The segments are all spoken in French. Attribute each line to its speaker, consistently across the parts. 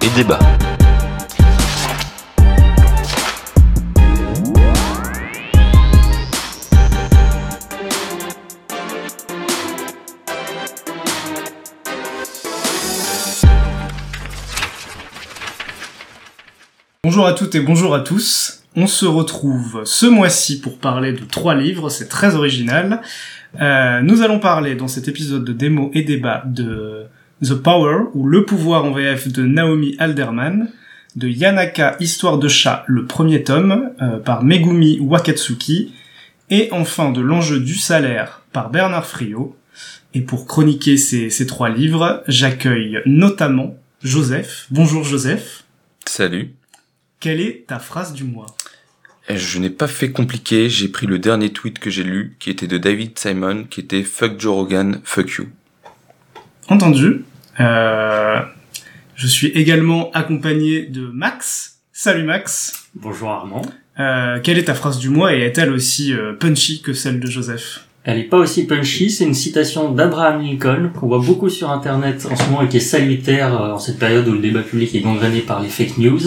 Speaker 1: et débat.
Speaker 2: Bonjour à toutes et bonjour à tous. On se retrouve ce mois-ci pour parler de trois livres, c'est très original. Euh, nous allons parler dans cet épisode de démo et débat de The Power, ou Le pouvoir en VF de Naomi Alderman, de Yanaka Histoire de chat, le premier tome, euh, par Megumi Wakatsuki, et enfin de L'enjeu du salaire par Bernard Friot. Et pour chroniquer ces, ces trois livres, j'accueille notamment Joseph. Bonjour Joseph.
Speaker 3: Salut.
Speaker 2: Quelle est ta phrase du mois?
Speaker 3: Je n'ai pas fait compliqué, j'ai pris le dernier tweet que j'ai lu, qui était de David Simon, qui était Fuck Joe Rogan, fuck you.
Speaker 2: Entendu. Euh, je suis également accompagné de Max. Salut Max.
Speaker 4: Bonjour Armand.
Speaker 2: Euh, quelle est ta phrase du mois et est-elle aussi euh, punchy que celle de Joseph?
Speaker 4: Elle est pas aussi punchy, c'est une citation d'Abraham Lincoln qu'on voit beaucoup sur internet en ce moment et qui est salutaire euh, en cette période où le débat public est gangréné par les fake news.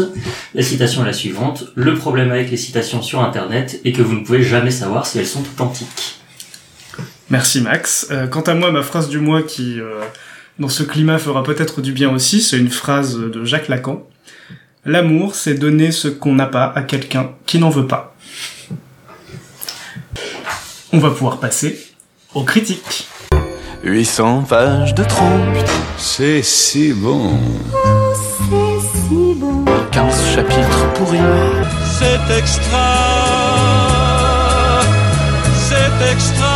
Speaker 4: La citation est la suivante. Le problème avec les citations sur internet est que vous ne pouvez jamais savoir si elles sont authentiques.
Speaker 2: Merci Max. Euh, quant à moi, ma phrase du mois qui, euh, dans ce climat, fera peut-être du bien aussi, c'est une phrase de Jacques Lacan. L'amour, c'est donner ce qu'on n'a pas à quelqu'un qui n'en veut pas. On va pouvoir passer aux critiques.
Speaker 5: 800 pages de trop,
Speaker 6: C'est si bon.
Speaker 5: 15 chapitres pourris.
Speaker 7: C'est extra, c'est extra,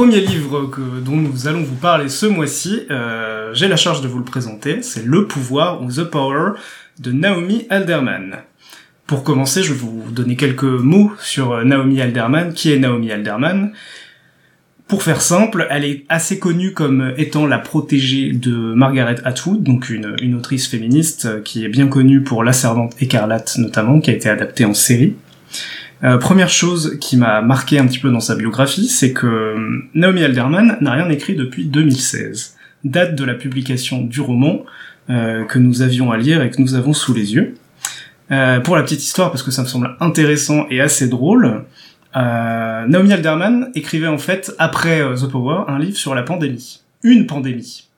Speaker 2: Premier livre dont nous allons vous parler ce mois-ci, euh, j'ai la charge de vous le présenter, c'est Le pouvoir ou The Power de Naomi Alderman. Pour commencer, je vais vous donner quelques mots sur euh, Naomi Alderman. Qui est Naomi Alderman? Pour faire simple, elle est assez connue comme étant la protégée de Margaret Atwood, donc une, une autrice féministe euh, qui est bien connue pour La Servante écarlate notamment, qui a été adaptée en série. Euh, première chose qui m'a marqué un petit peu dans sa biographie, c'est que euh, Naomi Alderman n'a rien écrit depuis 2016, date de la publication du roman euh, que nous avions à lire et que nous avons sous les yeux. Pour la petite histoire, parce que ça me semble intéressant et assez drôle, Naomi Alderman écrivait en fait, après The Power, un livre sur la pandémie. Une pandémie.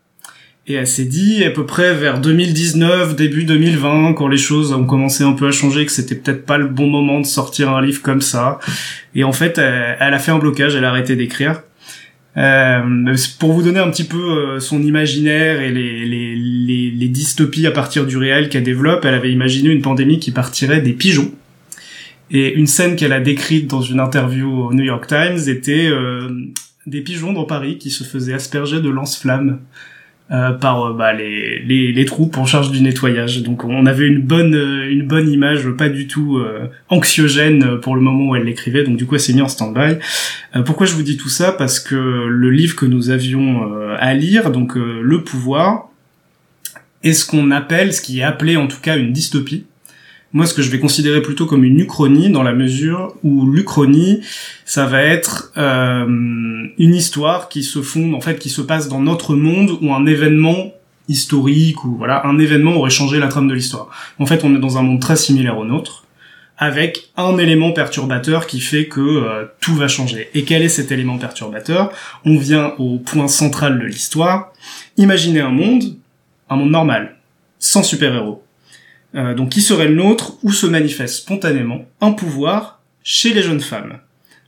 Speaker 2: Et elle s'est dit à peu près vers 2019, début 2020, quand les choses ont commencé un peu à changer, que c'était peut-être pas le bon moment de sortir un livre comme ça. Et en fait, elle, a fait un blocage, elle a arrêté d'écrire. Euh, pour vous donner un petit peu euh, son imaginaire et les, les dystopies à partir du réel qu'elle développe, elle avait imaginé une pandémie qui partirait des pigeons. Et une scène qu'elle a décrite dans une interview au New York Times était euh, des pigeons dans Paris qui se faisaient asperger de lance-flammes euh, par euh, bah, les, les, les troupes en charge du nettoyage. Donc on avait une bonne euh, une bonne image, pas du tout euh, anxiogène pour le moment où elle l'écrivait. Donc du coup elle s'est en stand-by. Euh, pourquoi je vous dis tout ça? Parce que le livre que nous avions euh, à lire, donc euh, Le pouvoir, est ce qu'on appelle, ce qui est appelé en tout cas une dystopie. Moi, ce que je vais considérer plutôt comme une uchronie, dans la mesure où l'uchronie, ça va être euh, une histoire qui se fonde, en fait, qui se passe dans notre monde ou un événement historique ou voilà, un événement aurait changé la trame de l'histoire. En fait, on est dans un monde très similaire au nôtre, avec un élément perturbateur qui fait que euh, tout va changer. Et quel est cet élément perturbateur? On vient au point central de l'histoire. Imaginez un monde, un monde normal, sans super-héros. Euh, donc qui serait le nôtre où se manifeste spontanément un pouvoir chez les jeunes femmes.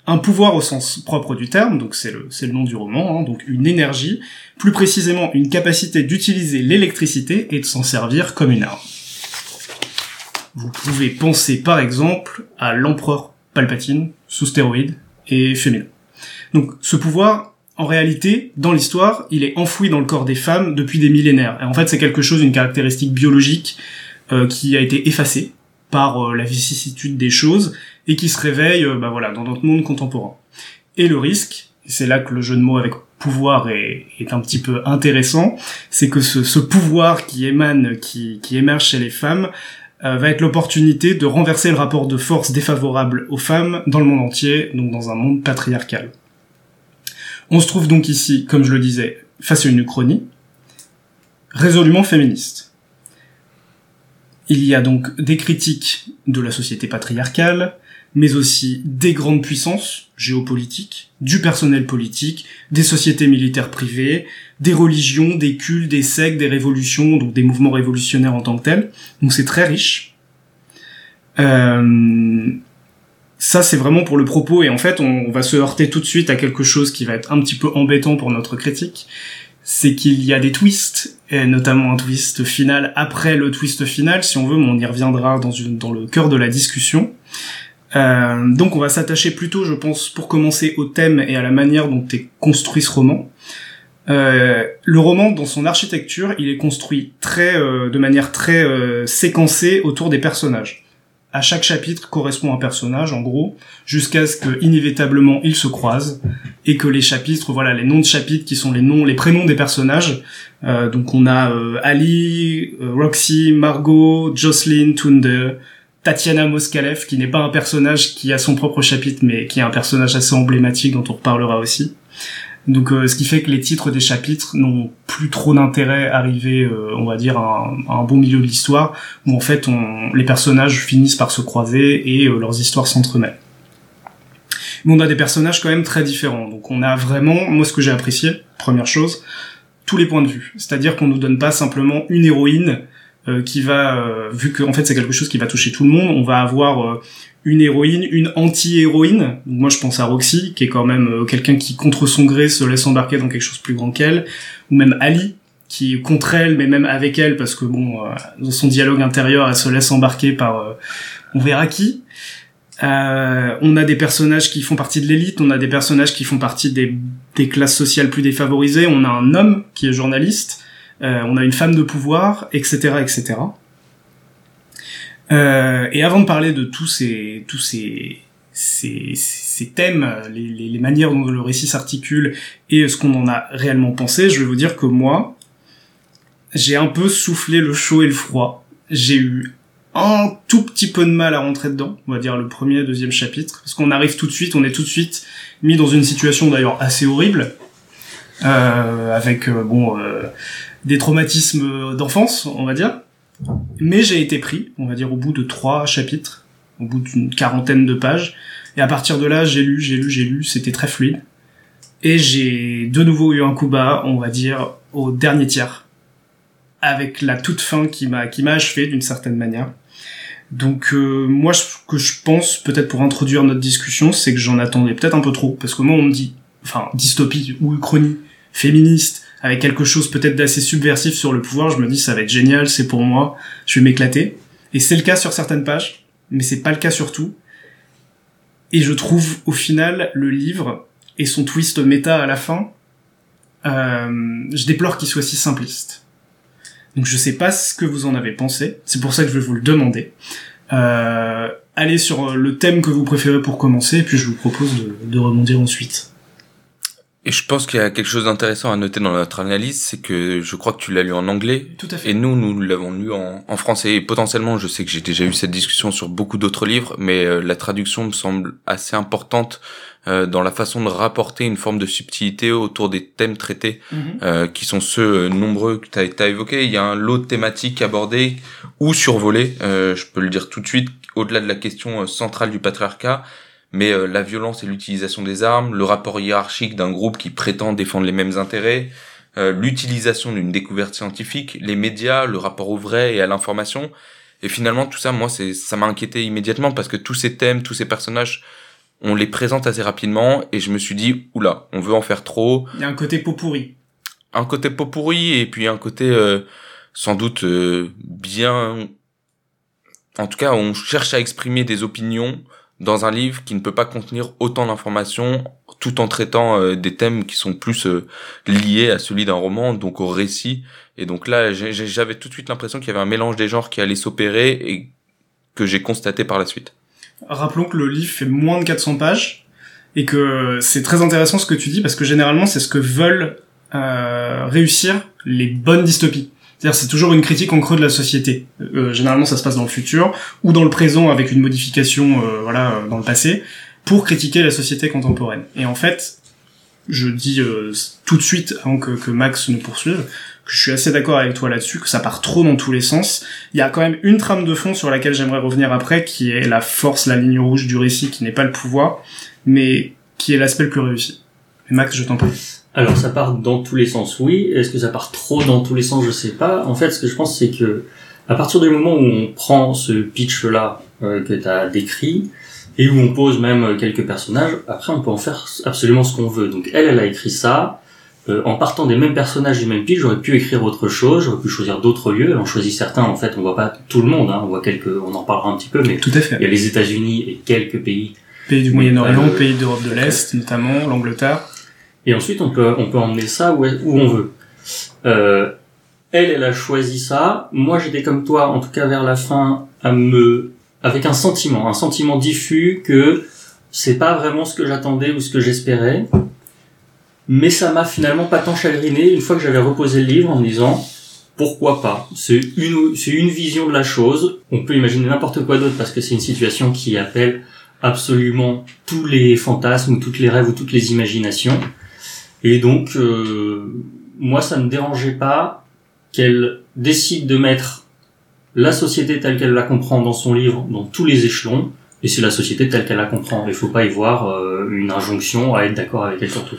Speaker 2: Un pouvoir au sens propre du terme, donc c'est le, le nom du roman, hein, donc une énergie, plus précisément une capacité d'utiliser l'électricité et de s'en servir comme une arme. Vous pouvez penser par exemple à l'empereur Palpatine, sous stéroïdes et féminin. Donc ce pouvoir, en réalité, dans l'histoire, il est enfoui dans le corps des femmes depuis des millénaires. Et en fait, c'est quelque chose, une caractéristique biologique qui a été effacée par euh, la vicissitude des choses et qui se réveille, euh, bah voilà, dans notre monde contemporain. Et le risque, c'est là que le jeu de mots avec pouvoir est, un petit peu intéressant, c'est que ce, pouvoir qui émane, qui, émerge chez les femmes, euh, va être l'opportunité de renverser le rapport de force défavorable aux femmes dans le monde entier, donc dans un monde patriarcal. On se trouve donc ici, comme je le disais, face à une uchronie, résolument féministe. Il y a donc des critiques de la société patriarcale, mais aussi des grandes puissances géopolitiques, du personnel politique, des sociétés militaires privées, des religions, des cultes, des sectes, des révolutions, donc des mouvements révolutionnaires en tant que tels. Donc c'est très riche. Euh, ça c'est vraiment pour le propos et en fait on va se heurter tout de suite à quelque chose qui va être un petit peu embêtant pour notre critique, c'est qu'il y a des twists, et notamment un twist final après le twist final, si on veut, mais on y reviendra dans, dans le cœur de la discussion. Euh, donc on va s'attacher plutôt, je pense, pour commencer au thème et à la manière dont est construit ce roman. Euh, le roman, dans son architecture, il est construit très, euh, de manière très séquencée autour des personnages à chaque chapitre correspond un personnage, en gros, jusqu'à ce que inévitablement ils se croisent et que les chapitres, voilà, les noms de chapitres qui sont les noms, les prénoms des personnages. Euh, donc on a euh, Ali, euh, Roxy, Margot, Jocelyn, Tunde, Tatiana Moskalev, qui n'est pas un personnage qui a son propre chapitre, mais qui est un personnage assez emblématique dont on reparlera aussi. Donc, euh, ce qui fait que les titres des chapitres n'ont plus trop d'intérêt à arriver, euh, on va dire, à un, à un, bon milieu de l'histoire, où en fait, on, les personnages finissent par se croiser et euh, leurs histoires s'entremêlent. Mais on a des personnages quand même très différents. Donc, on a vraiment, moi, ce que j'ai apprécié, première chose, tous les points de vue. C'est-à-dire qu'on nous donne pas simplement une héroïne qui va, vu que en fait c'est quelque chose qui va toucher tout le monde, on va avoir une héroïne, une anti-héroïne. Moi, je pense à Roxy, qui est quand même euh, quelqu'un qui, contre son gré, se laisse embarquer dans quelque chose de plus grand qu'elle. Ou même Ali, qui est contre elle, mais même avec elle, parce que bon, euh, dans son dialogue intérieur, elle se laisse embarquer par euh, on verra qui. Euh, on a des personnages qui font partie de l'élite, on a des personnages qui font partie des, des, classes sociales plus défavorisées, on a un homme qui est journaliste, on a une femme de pouvoir, etc., etc. Euh, et avant de parler de tous ces, ces, thèmes, les, manières dont le récit s'articule et ce qu'on en a réellement pensé, je vais vous dire que moi, j'ai un peu soufflé le chaud et le froid. J'ai eu un tout petit peu de mal à rentrer dedans, on va dire le premier deuxième chapitre, parce qu'on arrive tout de suite, on est tout de suite mis dans une situation d'ailleurs assez horrible, euh, avec euh, bon euh, des traumatismes d'enfance, on va dire. Mais j'ai été pris, on va dire, au bout de trois chapitres, au bout d'une quarantaine de pages. Et à partir de là, j'ai lu, j'ai lu, j'ai lu, c'était très fluide. Et j'ai de nouveau eu un coup bas, on va dire, au dernier tiers. Avec la toute fin qui m'a, qui m'a achevé d'une certaine manière. Donc euh, moi, ce que je pense, peut-être pour introduire notre discussion, c'est que j'en attendais peut-être un peu trop. Parce que moi, on me dit, enfin, dystopie ou uchronie, féministe, avec quelque chose peut-être d'assez subversif sur le pouvoir, je me dis ça va être génial, c'est pour moi, je vais m'éclater. Et c'est le cas sur certaines pages, mais c'est pas le cas sur tout. Et je trouve au final le livre et son twist méta à la fin, euh, je déplore qu'il soit si simpliste. Donc je sais pas ce que vous en avez pensé, c'est pour ça que je vais vous le demander. Euh, allez sur le thème que vous préférez pour commencer, et puis je vous propose de, de rebondir ensuite.
Speaker 3: Et je pense qu'il y a quelque chose d'intéressant à noter dans notre analyse, c'est que je crois que tu l'as lu en anglais.
Speaker 2: Tout à fait.
Speaker 3: Et nous, nous l'avons lu en, en, français. Et potentiellement, je sais que j'ai déjà eu cette discussion sur beaucoup d'autres livres, mais euh, la traduction me semble assez importante euh, dans la façon de rapporter une forme de subtilité autour des thèmes traités, mm -hmm. euh, qui sont ceux nombreux que tu as, as évoqués. Il y a un lot de thématiques abordées ou survolées, je peux le dire tout de suite, au-delà de la question centrale du patriarcat, mais euh, la violence et l'utilisation des armes, le rapport hiérarchique d'un groupe qui prétend défendre les mêmes intérêts, euh, l'utilisation d'une découverte scientifique, les médias, le rapport au vrai et à l'information. Et finalement, tout ça, moi, c'est, ça m'a inquiété immédiatement parce que tous ces thèmes, tous ces personnages, on les présente assez rapidement et je me suis dit, oula, on veut en faire trop.
Speaker 2: Il y a un côté pot pourri.
Speaker 3: Un côté pot pourri et puis un côté euh, sans doute euh, bien... En tout cas, on cherche à exprimer des opinions dans un livre qui ne peut pas contenir autant d'informations tout en traitant euh, des thèmes qui sont plus euh, liés à celui d'un roman, donc au récit. Et donc là, j'avais tout de suite l'impression qu'il y avait un mélange des genres qui allait s'opérer et que j'ai constaté par la suite.
Speaker 2: Rappelons que le livre fait moins de 400 pages et que c'est très intéressant ce que tu dis parce que généralement c'est ce que veulent euh, réussir les bonnes dystopies. C'est toujours une critique en creux de la société. Euh, généralement ça se passe dans le futur ou dans le présent avec une modification euh, voilà euh, dans le passé pour critiquer la société contemporaine. Et en fait, je dis euh, tout de suite avant que, Max nous poursuive que je suis assez d'accord avec toi là-dessus, que ça part trop dans tous les sens. Il y a quand même une trame de fond sur laquelle j'aimerais revenir après, qui est la force, la ligne rouge du récit, qui n'est pas le pouvoir, mais qui est l'aspect le plus réussi. Max, je t'en prie.
Speaker 4: Alors ça part dans tous les sens, oui. Est-ce que ça part trop dans tous les sens, je sais pas. En fait, ce que je pense, c'est que à partir du moment où on prend ce pitch-là euh, que tu as décrit et où on pose même quelques personnages, après on peut en faire absolument ce qu'on veut. Donc elle, elle a écrit ça. Euh, en partant des mêmes personnages du même pitch, j'aurais pu écrire autre chose, j'aurais pu choisir d'autres lieux. Elle en choisit certains, en fait, on voit pas tout le monde, hein, on voit quelques, on en parlera un petit peu, mais
Speaker 2: Tout à fait.
Speaker 4: il y a les États-Unis et quelques pays
Speaker 2: Pays du Moyen-Orient,
Speaker 4: Euh,
Speaker 2: pays d'Europe de l'Est, notamment l'Angleterre.
Speaker 4: Et ensuite, on peut, on peut emmener ça où, où on veut. Euh, elle, elle a choisi ça. Moi, j'étais comme toi, en tout cas vers la fin, à me, avec un sentiment, un sentiment diffus que c'est pas vraiment ce que j'attendais ou ce que j'espérais. Mais ça m'a finalement pas tant chagriné une fois que j'avais reposé le livre en me disant, pourquoi pas? C'est une, c'est une vision de la chose. On peut imaginer n'importe quoi d'autre parce que c'est une situation qui appelle absolument tous les fantasmes, ou toutes les rêves ou toutes les imaginations. Et donc, euh, moi, ça ne dérangeait pas qu'elle décide de mettre la société telle qu'elle la comprend dans son livre, dans tous les échelons, et c'est la société telle qu'elle la comprend. Il faut pas y voir euh, une injonction à être d'accord avec elle sur tout.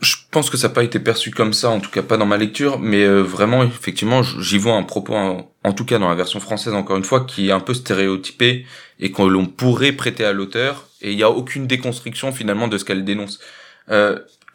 Speaker 3: Je pense que ça n'a pas été perçu comme ça, en tout cas pas dans ma lecture, mais euh, vraiment, effectivement, j'y vois un propos, en, tout cas dans la version française, encore une fois, qui est un peu stéréotypé et que l'on pourrait prêter à l'auteur, et il n'y a aucune déconstruction finalement de ce qu'elle dénonce.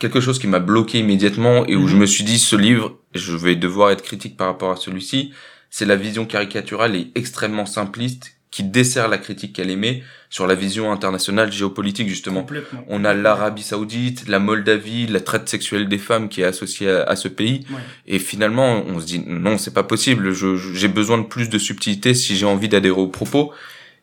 Speaker 3: Quelque chose qui m'a bloqué immédiatement et où
Speaker 2: Mhm.
Speaker 3: je me suis dit, ce livre, je vais devoir être critique par rapport à celui-ci, c'est la vision caricaturale et extrêmement simpliste qui dessert la critique qu'elle émet sur la vision internationale géopolitique justement. On a l'Arabie Saoudite, la Moldavie, la traite sexuelle des femmes qui est associée à, à ce pays.
Speaker 2: Ouais.
Speaker 3: Et finalement, on se dit non, c'est pas possible. J'ai besoin de plus de subtilité si j'ai envie d'adhérer aux propos.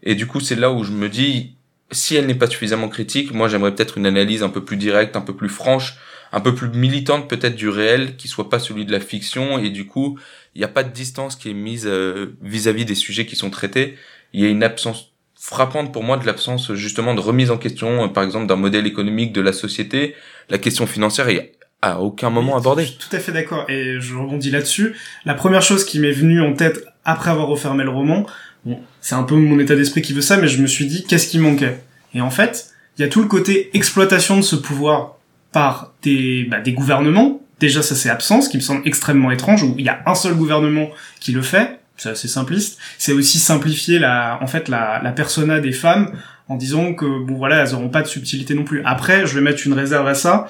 Speaker 3: Et du coup, c'est là où je me dis, si elle n'est pas suffisamment critique, moi j'aimerais peut-être une analyse un peu plus directe, un peu plus franche, un peu plus militante peut-être du réel, qui soit pas celui de la fiction. Et du coup, il n'y a pas de distance qui est mise euh, vis-à-vis des sujets qui sont traités. Il y a une absence frappante pour moi de l'absence justement de remise en question, euh, par exemple, d'un modèle économique de la société. La question financière est à aucun moment abordée.
Speaker 2: Je suis tout à fait d'accord et je rebondis là-dessus. La première chose qui m'est venue en tête après avoir refermé le roman, bon, c'est un peu mon état d'esprit qui veut ça, mais je me suis dit qu'est-ce qui manquait? Et en fait, il y a tout le côté exploitation de ce pouvoir par des, bah, des gouvernements. Déjà, ça c'est absent, ce qui me semble extrêmement étrange, où il y a un seul gouvernement qui le fait. C'est assez simpliste. C'est aussi simplifier la, en fait, la, la persona des femmes en disant que, bon voilà, elles auront pas de subtilité non plus. Après, je vais mettre une réserve à ça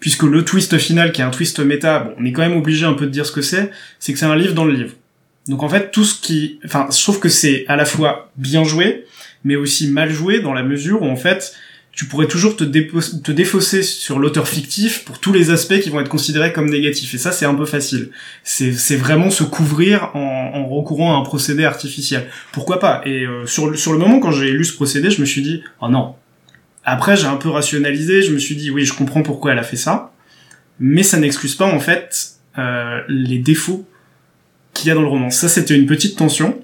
Speaker 2: puisque le twist final, qui est un twist méta, bon, on est quand même obligé un peu de dire ce que c'est, c'est que c'est un livre dans le livre. Donc en fait, tout ce qui... Enfin, je trouve que c'est à la fois bien joué, mais aussi mal joué dans la mesure où en fait, tu pourrais toujours te, défausser sur l'auteur fictif pour tous les aspects qui vont être considérés comme négatifs. Et ça, c'est un peu facile. C'est vraiment se couvrir en, recourant à un procédé artificiel. Pourquoi pas? Et euh, sur, le- sur le moment, quand j'ai lu ce procédé, je me suis dit, oh non, après, j'ai un peu rationalisé, je me suis dit, oui, je comprends pourquoi elle a fait ça, mais ça n'excuse pas, en fait, euh, les défauts qu'il y a dans le roman. Ça, c'était une petite tension.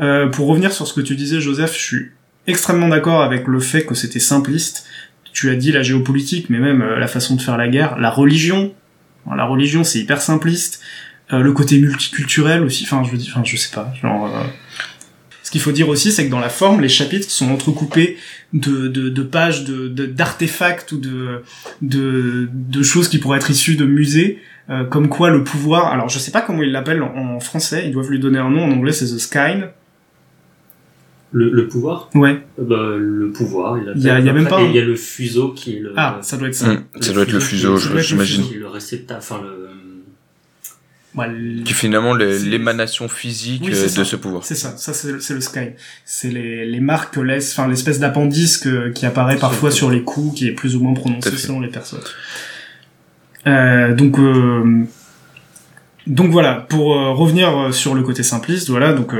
Speaker 2: Euh, pour revenir sur ce que tu disais, Joseph, je suis extrêmement d'accord avec le fait que c'était simpliste. Tu as dit la géopolitique, mais même euh, la façon de faire la guerre, la religion. La religion, c'est hyper simpliste. Euh, le côté multiculturel aussi, enfin, je veux dire, enfin, je sais pas, genre... euh, Ce qu'il faut dire aussi, c'est que dans la forme, les chapitres sont entrecoupés de, de, de pages de, de- d'artefacts ou de, de choses qui pourraient être issues de musées, euh, comme quoi le pouvoir. Alors, je sais pas comment ils l'appellent en, en français. Ils doivent lui donner un nom. En anglais, c'est the sky.
Speaker 4: Le, le pouvoir
Speaker 2: Ouais.
Speaker 4: Euh, bah, Le pouvoir, il,
Speaker 2: y a- il y a même pas un-
Speaker 4: Il y a le fuseau qui est le...
Speaker 2: Ah, ça doit être ça.
Speaker 3: Hum, ça doit être le fuseau, j'imagine.
Speaker 4: Qui est le réceptacle, enfin le...
Speaker 2: Ouais, le-
Speaker 3: Qui est finalement l'émanation physique
Speaker 2: Oui,
Speaker 3: de
Speaker 2: ça.
Speaker 3: ce pouvoir.
Speaker 2: C'est ça, ça c'est, c'est le sky. C'est les, les marques que laisse, enfin l'espèce d'appendice que, qui apparaît parfois sur les coups, qui est plus ou moins prononcé selon les personnes. Euh, donc euh, donc voilà, pour euh, revenir sur le côté simpliste, voilà, donc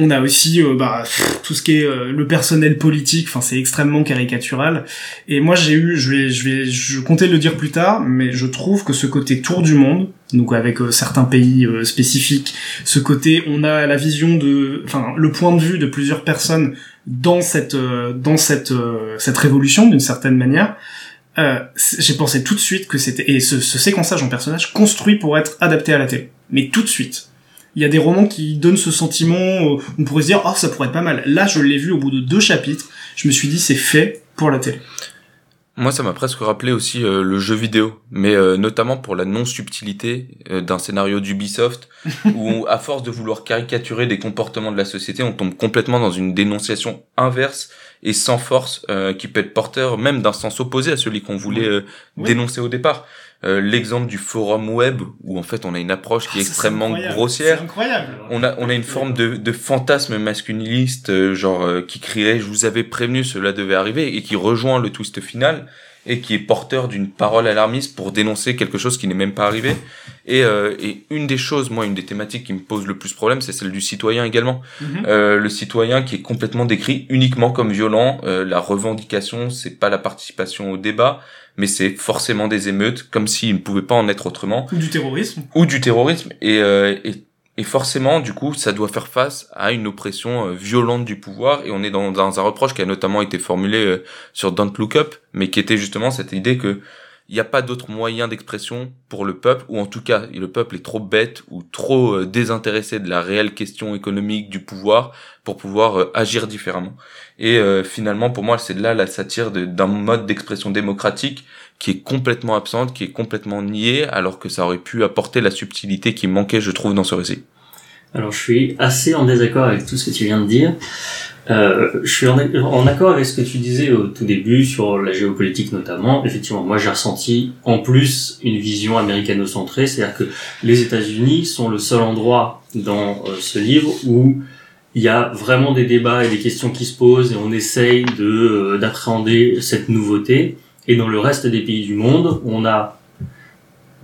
Speaker 2: On a aussi bah, tout ce qui est le personnel politique, enfin c'est extrêmement caricatural. Et moi j'ai eu, je vais, je vais, je comptais le dire plus tard, mais je trouve que ce côté tour du monde, donc avec certains pays spécifiques, ce côté on a la vision de, enfin le point de vue de plusieurs personnes dans cette, dans cette, cette révolution d'une certaine manière. Euh, j'ai pensé tout de suite que c'était et ce, ce séquençage en personnage construit pour être adapté à la télé, mais tout de suite. Il y a des romans qui donnent ce sentiment, euh, on pourrait se dire, oh, ça pourrait être pas mal. Là, je l'ai vu au bout de deux chapitres, je me suis dit, c'est fait pour la télé.
Speaker 3: Moi, ça m'a presque rappelé aussi euh, le jeu vidéo, mais euh, notamment pour la non-subtilité euh, d'un scénario d'Ubisoft, où à force de vouloir caricaturer des comportements de la société, on tombe complètement dans une dénonciation inverse et sans force, euh, qui peut être porteur même d'un sens opposé à celui qu'on voulait euh,
Speaker 2: Oui.
Speaker 3: dénoncer au départ. Euh, L'exemple du forum web, où en fait on a une approche qui est
Speaker 2: Ah, ça, c'est
Speaker 3: extrêmement grossière,
Speaker 2: C'est incroyable.
Speaker 3: on a on a une forme de, de fantasme masculiniste euh, genre euh, qui crierait je vous avais prévenu cela devait arriver et qui rejoint le twist final et qui est porteur d'une parole alarmiste pour dénoncer quelque chose qui n'est même pas arrivé. Et, euh, et une des choses moi une des thématiques qui me pose le plus problème c'est celle du citoyen également.
Speaker 2: Mhm.
Speaker 3: euh, le citoyen qui est complètement décrit uniquement comme violent. Euh, la revendication c'est pas la participation au débat mais c'est forcément des émeutes comme s'il ne pouvait pas en être autrement.
Speaker 2: Ou du terrorisme.
Speaker 3: ou du terrorisme. Et, euh, et, et forcément du coup ça doit faire face à une oppression euh, violente du pouvoir. Et on est dans, un reproche qui a notamment été formulé euh, sur Don't Look Up mais qui était justement cette idée que il n'y a pas d'autre moyen d'expression pour le peuple, ou en tout cas, le peuple est trop bête ou trop euh, désintéressé de la réelle question économique du pouvoir pour pouvoir euh, agir différemment. Et euh, finalement, pour moi, c'est là la satire d'un mode d'expression démocratique qui est complètement absente, qui est complètement nié, alors que ça aurait pu apporter la subtilité qui manquait, je trouve, dans ce récit.
Speaker 4: Alors je suis assez en désaccord avec tout ce que tu viens de dire. Euh, je suis en, en accord avec ce que tu disais au tout début sur la géopolitique notamment. Effectivement, moi j'ai ressenti en plus une vision américano-centrée, c'est-à-dire que les États-Unis sont le seul endroit dans euh, ce livre où il y a vraiment des débats et des questions qui se posent et on essaye de euh, d'appréhender cette nouveauté. Et dans le reste des pays du monde, on a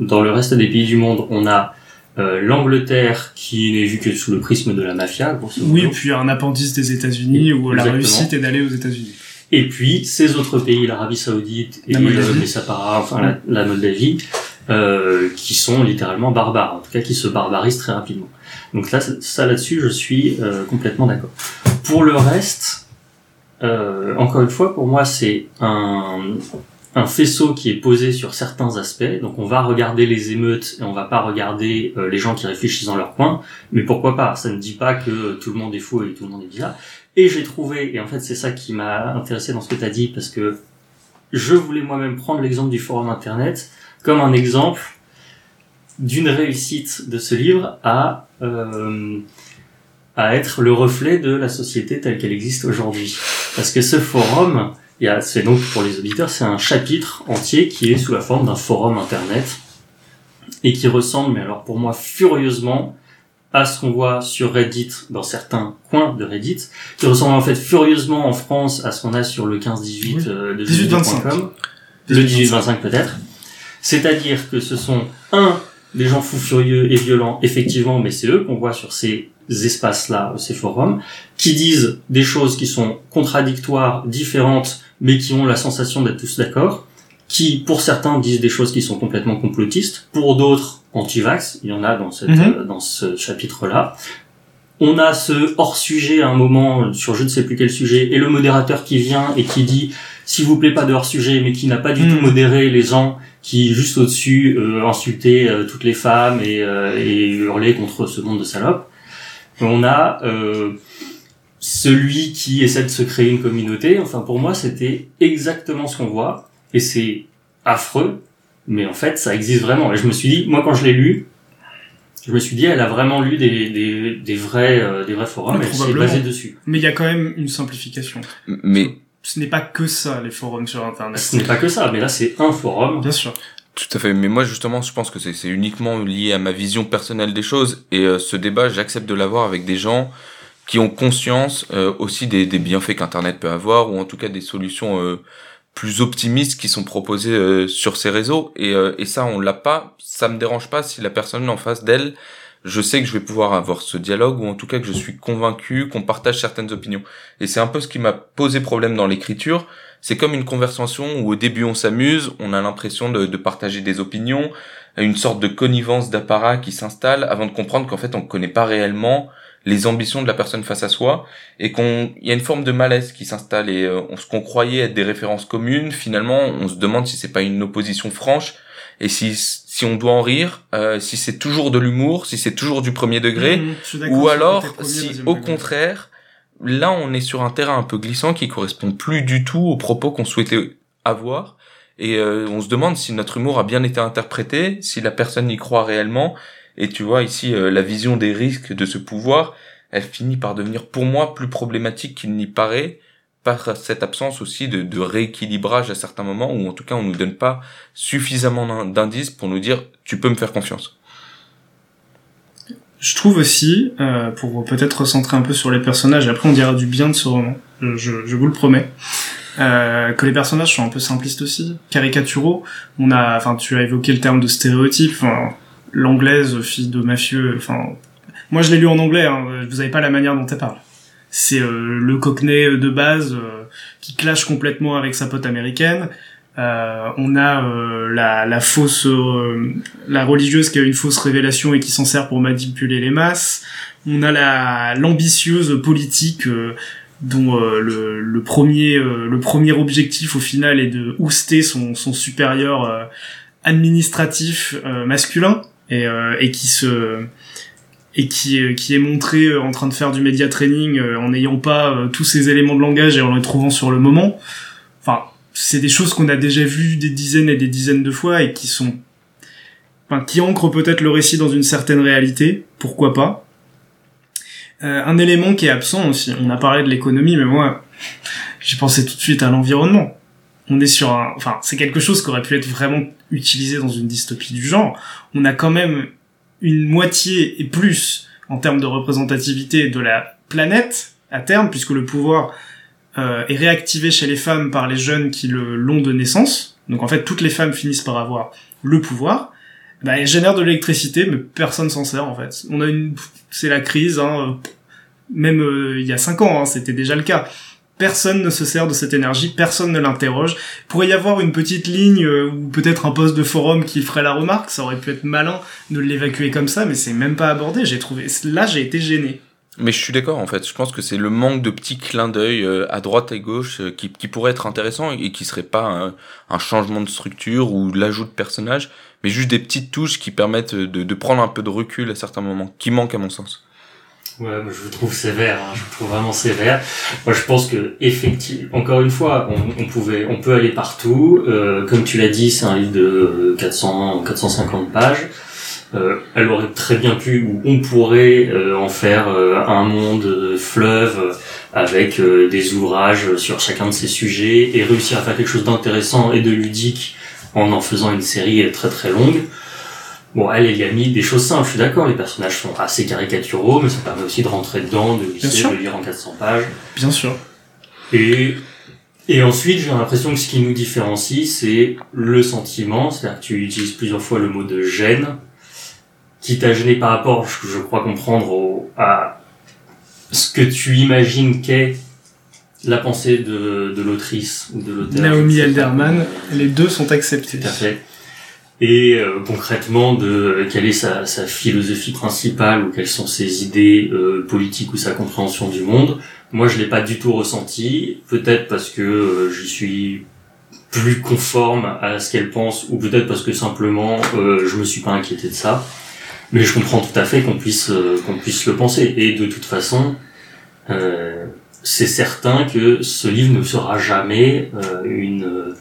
Speaker 4: dans le reste des pays du monde, on a euh, l'Angleterre qui n'est vue que sous le prisme de la mafia.
Speaker 2: Oui, puis un appendice des États-Unis où la réussite est d'aller aux États-Unis.
Speaker 4: Et puis ces autres pays, l'Arabie Saoudite et
Speaker 2: La Moldavie.
Speaker 4: les Sapara, enfin la, la Moldavie, euh, qui sont littéralement barbares, en tout cas qui se barbarisent très rapidement. Donc là, ça là-dessus, je suis euh, complètement d'accord. Pour le reste, euh, encore une fois, pour moi, c'est un, un faisceau qui est posé sur certains aspects. Donc on va regarder les émeutes et on va pas regarder euh, les gens qui réfléchissent dans leur coin. Mais pourquoi pas? Ça ne dit pas que tout le monde est fou et tout le monde est bizarre. Et j'ai trouvé, et en fait c'est ça qui m'a intéressé dans ce que tu dit, parce que je voulais moi-même prendre l'exemple du forum internet comme un exemple d'une réussite de ce livre à euh, à être le reflet de la société telle qu'elle existe aujourd'hui. Parce que ce forum, c'est donc pour les auditeurs, c'est un chapitre entier qui est sous la forme d'un forum internet et qui ressemble, mais alors pour moi furieusement, à ce qu'on voit sur Reddit dans certains coins de Reddit, qui ressemble en fait furieusement en France à ce qu'on a sur le 15-18
Speaker 2: Oui.
Speaker 4: euh, de
Speaker 2: 18-25.
Speaker 4: jeuxvideo.com. le 18-25 peut-être. C'est-à-dire que ce sont, un, des gens fous furieux et violents, effectivement, mais c'est eux qu'on voit sur ces espaces-là, ces forums, qui disent des choses qui sont contradictoires, différentes, mais qui ont la sensation d'être tous d'accord, qui, pour certains, disent des choses qui sont complètement complotistes, pour d'autres, anti-vax, il y en a dans, cette,
Speaker 2: Mhm.
Speaker 4: euh, dans ce chapitre-là. On a ce hors-sujet à un moment, sur je ne sais plus quel sujet, et le modérateur qui vient et qui dit s'il vous plaît pas de hors-sujet, mais qui n'a pas du
Speaker 2: Mhm.
Speaker 4: tout modéré les gens qui, juste au-dessus, euh, insultaient euh, toutes les femmes et, euh, et hurlaient contre ce monde de salopes. On a euh, celui qui essaie de se créer une communauté. Enfin, pour moi, c'était exactement ce qu'on voit. Et c'est affreux, mais en fait, ça existe vraiment. Et je me suis dit, moi, quand je l'ai lu, je me suis dit, elle a vraiment lu des, des, des vrais, euh, des vrais forums,
Speaker 2: Ouais,
Speaker 4: et elle s'est
Speaker 2: probablement.
Speaker 4: basée dessus.
Speaker 2: Mais il y a quand même une simplification.
Speaker 3: Mais
Speaker 2: Ce n'est pas que ça, les forums sur Internet.
Speaker 4: Ce n'est pas que ça, mais là, c'est un forum.
Speaker 2: Bien sûr.
Speaker 3: Tout à fait. Mais moi, justement, je pense que c'est uniquement lié à ma vision personnelle des choses. Et euh, ce débat, j'accepte de l'avoir avec des gens qui ont conscience euh, aussi des, des bienfaits qu'Internet peut avoir, ou en tout cas des solutions euh, plus optimistes qui sont proposées euh, sur ces réseaux. Et, et ça, on l'a pas. Ça me dérange pas si la personne en face d'elle je sais que je vais pouvoir avoir ce dialogue ou en tout cas que je suis convaincu qu'on partage certaines opinions. Et c'est un peu ce qui m'a posé problème dans l'écriture. C'est comme une conversation où au début on s'amuse, on a l'impression de, de partager des opinions, une sorte de connivence d'apparat qui s'installe avant de comprendre qu'en fait on ne connaît pas réellement les ambitions de la personne face à soi et qu'on il y a une forme de malaise qui s'installe et euh, on ce qu'on croyait être des références communes finalement on se demande si c'est pas une opposition franche et si si on doit en rire euh, si c'est toujours de l'humour si c'est toujours du premier degré
Speaker 2: Mmh,
Speaker 3: ou alors si au contraire là on est sur un terrain un peu glissant qui correspond plus du tout aux propos qu'on souhaitait avoir. Et euh, on se demande si notre humour a bien été interprété si la personne y croit réellement. Et tu vois ici euh, la vision des risques de ce pouvoir elle finit par devenir pour moi plus problématique qu'il n'y paraît par cette absence aussi de, de rééquilibrage à certains moments où en tout cas on nous donne pas suffisamment d'in- d'indices pour nous dire tu peux me faire confiance
Speaker 2: Je trouve aussi, euh, pour peut-être recentrer un peu sur les personnages, et après on dira du bien de ce roman, je, je, vous le promets, euh, que les personnages sont un peu simplistes aussi, caricaturaux. On a, enfin, tu as évoqué le terme de stéréotype, enfin, l'anglaise fille de mafieux, enfin, moi je l'ai lu en anglais, hein, vous avez pas la manière dont elle parle. C'est euh, le cockney de base euh, qui clash complètement avec sa pote américaine. Euh, on a euh, la, la fausse, euh, la religieuse qui a une fausse révélation et qui s'en sert pour manipuler les masses. On a la l'ambitieuse politique euh, dont euh, le, le premier euh, le premier objectif au final est de ouster son, son supérieur administratif masculin et, et qui se et qui, qui est montré en train de faire du média training en n'ayant pas tous ces éléments de langage et en les trouvant sur le moment. Enfin, c'est des choses qu'on a déjà vues des dizaines et des dizaines de fois et qui sont enfin, qui ancrent peut-être le récit dans une certaine réalité, pourquoi pas? Euh, un élément qui est absent aussi, on a parlé de l'économie, mais moi, j'ai pensé tout de suite à l'environnement. On est sur un, enfin, c'est quelque chose qui aurait pu être vraiment utilisé dans une dystopie du genre. On a quand même une moitié et plus en termes de représentativité de la planète à terme, puisque le pouvoir euh, est réactivé chez les femmes par les jeunes qui le l'ont de naissance. Donc en fait, toutes les femmes finissent par avoir le pouvoir. Bah, elles génèrent de l'électricité, mais personne s'en sert en fait. On a une, c'est la crise. Hein. Même euh, il y a cinq ans, hein, c'était déjà le cas. Personne ne se sert de cette énergie, personne ne l'interroge. Pourrait y avoir une petite ligne euh, ou peut-être un poste de forum qui ferait la remarque. Ça aurait pu être malin de l'évacuer comme ça, mais c'est même pas abordé. J'ai trouvé là, j'ai été gêné.
Speaker 3: Mais je suis d'accord en fait. Je pense que c'est le manque de petits clins d'œil euh, à droite et gauche euh, qui, qui pourrait être intéressant et qui serait pas un, un changement de structure ou l'ajout de personnages, mais juste des petites touches qui permettent de, de prendre un peu de recul à certains moments, qui manquent à mon sens.
Speaker 4: Ouais, je le trouve sévère, hein, je le trouve vraiment sévère. Moi, je pense que effectivement, encore une fois, on, on pouvait, on peut aller partout. Euh, comme tu l'as dit, c'est un livre de 400, 450 pages. Euh, elle aurait très bien pu, ou on pourrait euh, en faire euh, un monde euh, fleuve euh, avec euh, des ouvrages sur chacun de ces sujets et réussir à faire quelque chose d'intéressant et de ludique en en faisant une série très très longue. Bon, elle, elle y a mis des choses simples, je suis d'accord, les personnages sont assez caricaturaux, mais ça permet aussi de rentrer dedans, de lisser, de lire en 400 pages.
Speaker 2: Bien sûr.
Speaker 4: Et, et ensuite, j'ai l'impression que ce qui nous différencie, c'est le sentiment, c'est-à-dire que tu utilises plusieurs fois le mot de gêne, qui t'a gêné par rapport, je, je crois comprendre, au, à ce que tu imagines qu'est la pensée de, de l'autrice ou de l'auteur.
Speaker 2: Naomi. Elderman, les deux sont acceptés.
Speaker 4: Tout à fait. Et euh, concrètement, de quelle est sa, sa philosophie principale ou quelles sont ses idées euh, politiques ou sa compréhension du monde. Moi, je l'ai pas du tout ressenti. Peut-être parce que euh, j'y suis plus conforme à ce qu'elle pense, ou peut-être parce que simplement euh, je me suis pas inquiété de ça. Mais je comprends tout à fait qu'on puisse euh, qu'on puisse le penser. Et de toute façon, euh, c'est certain que ce livre ne sera jamais euh, une euh,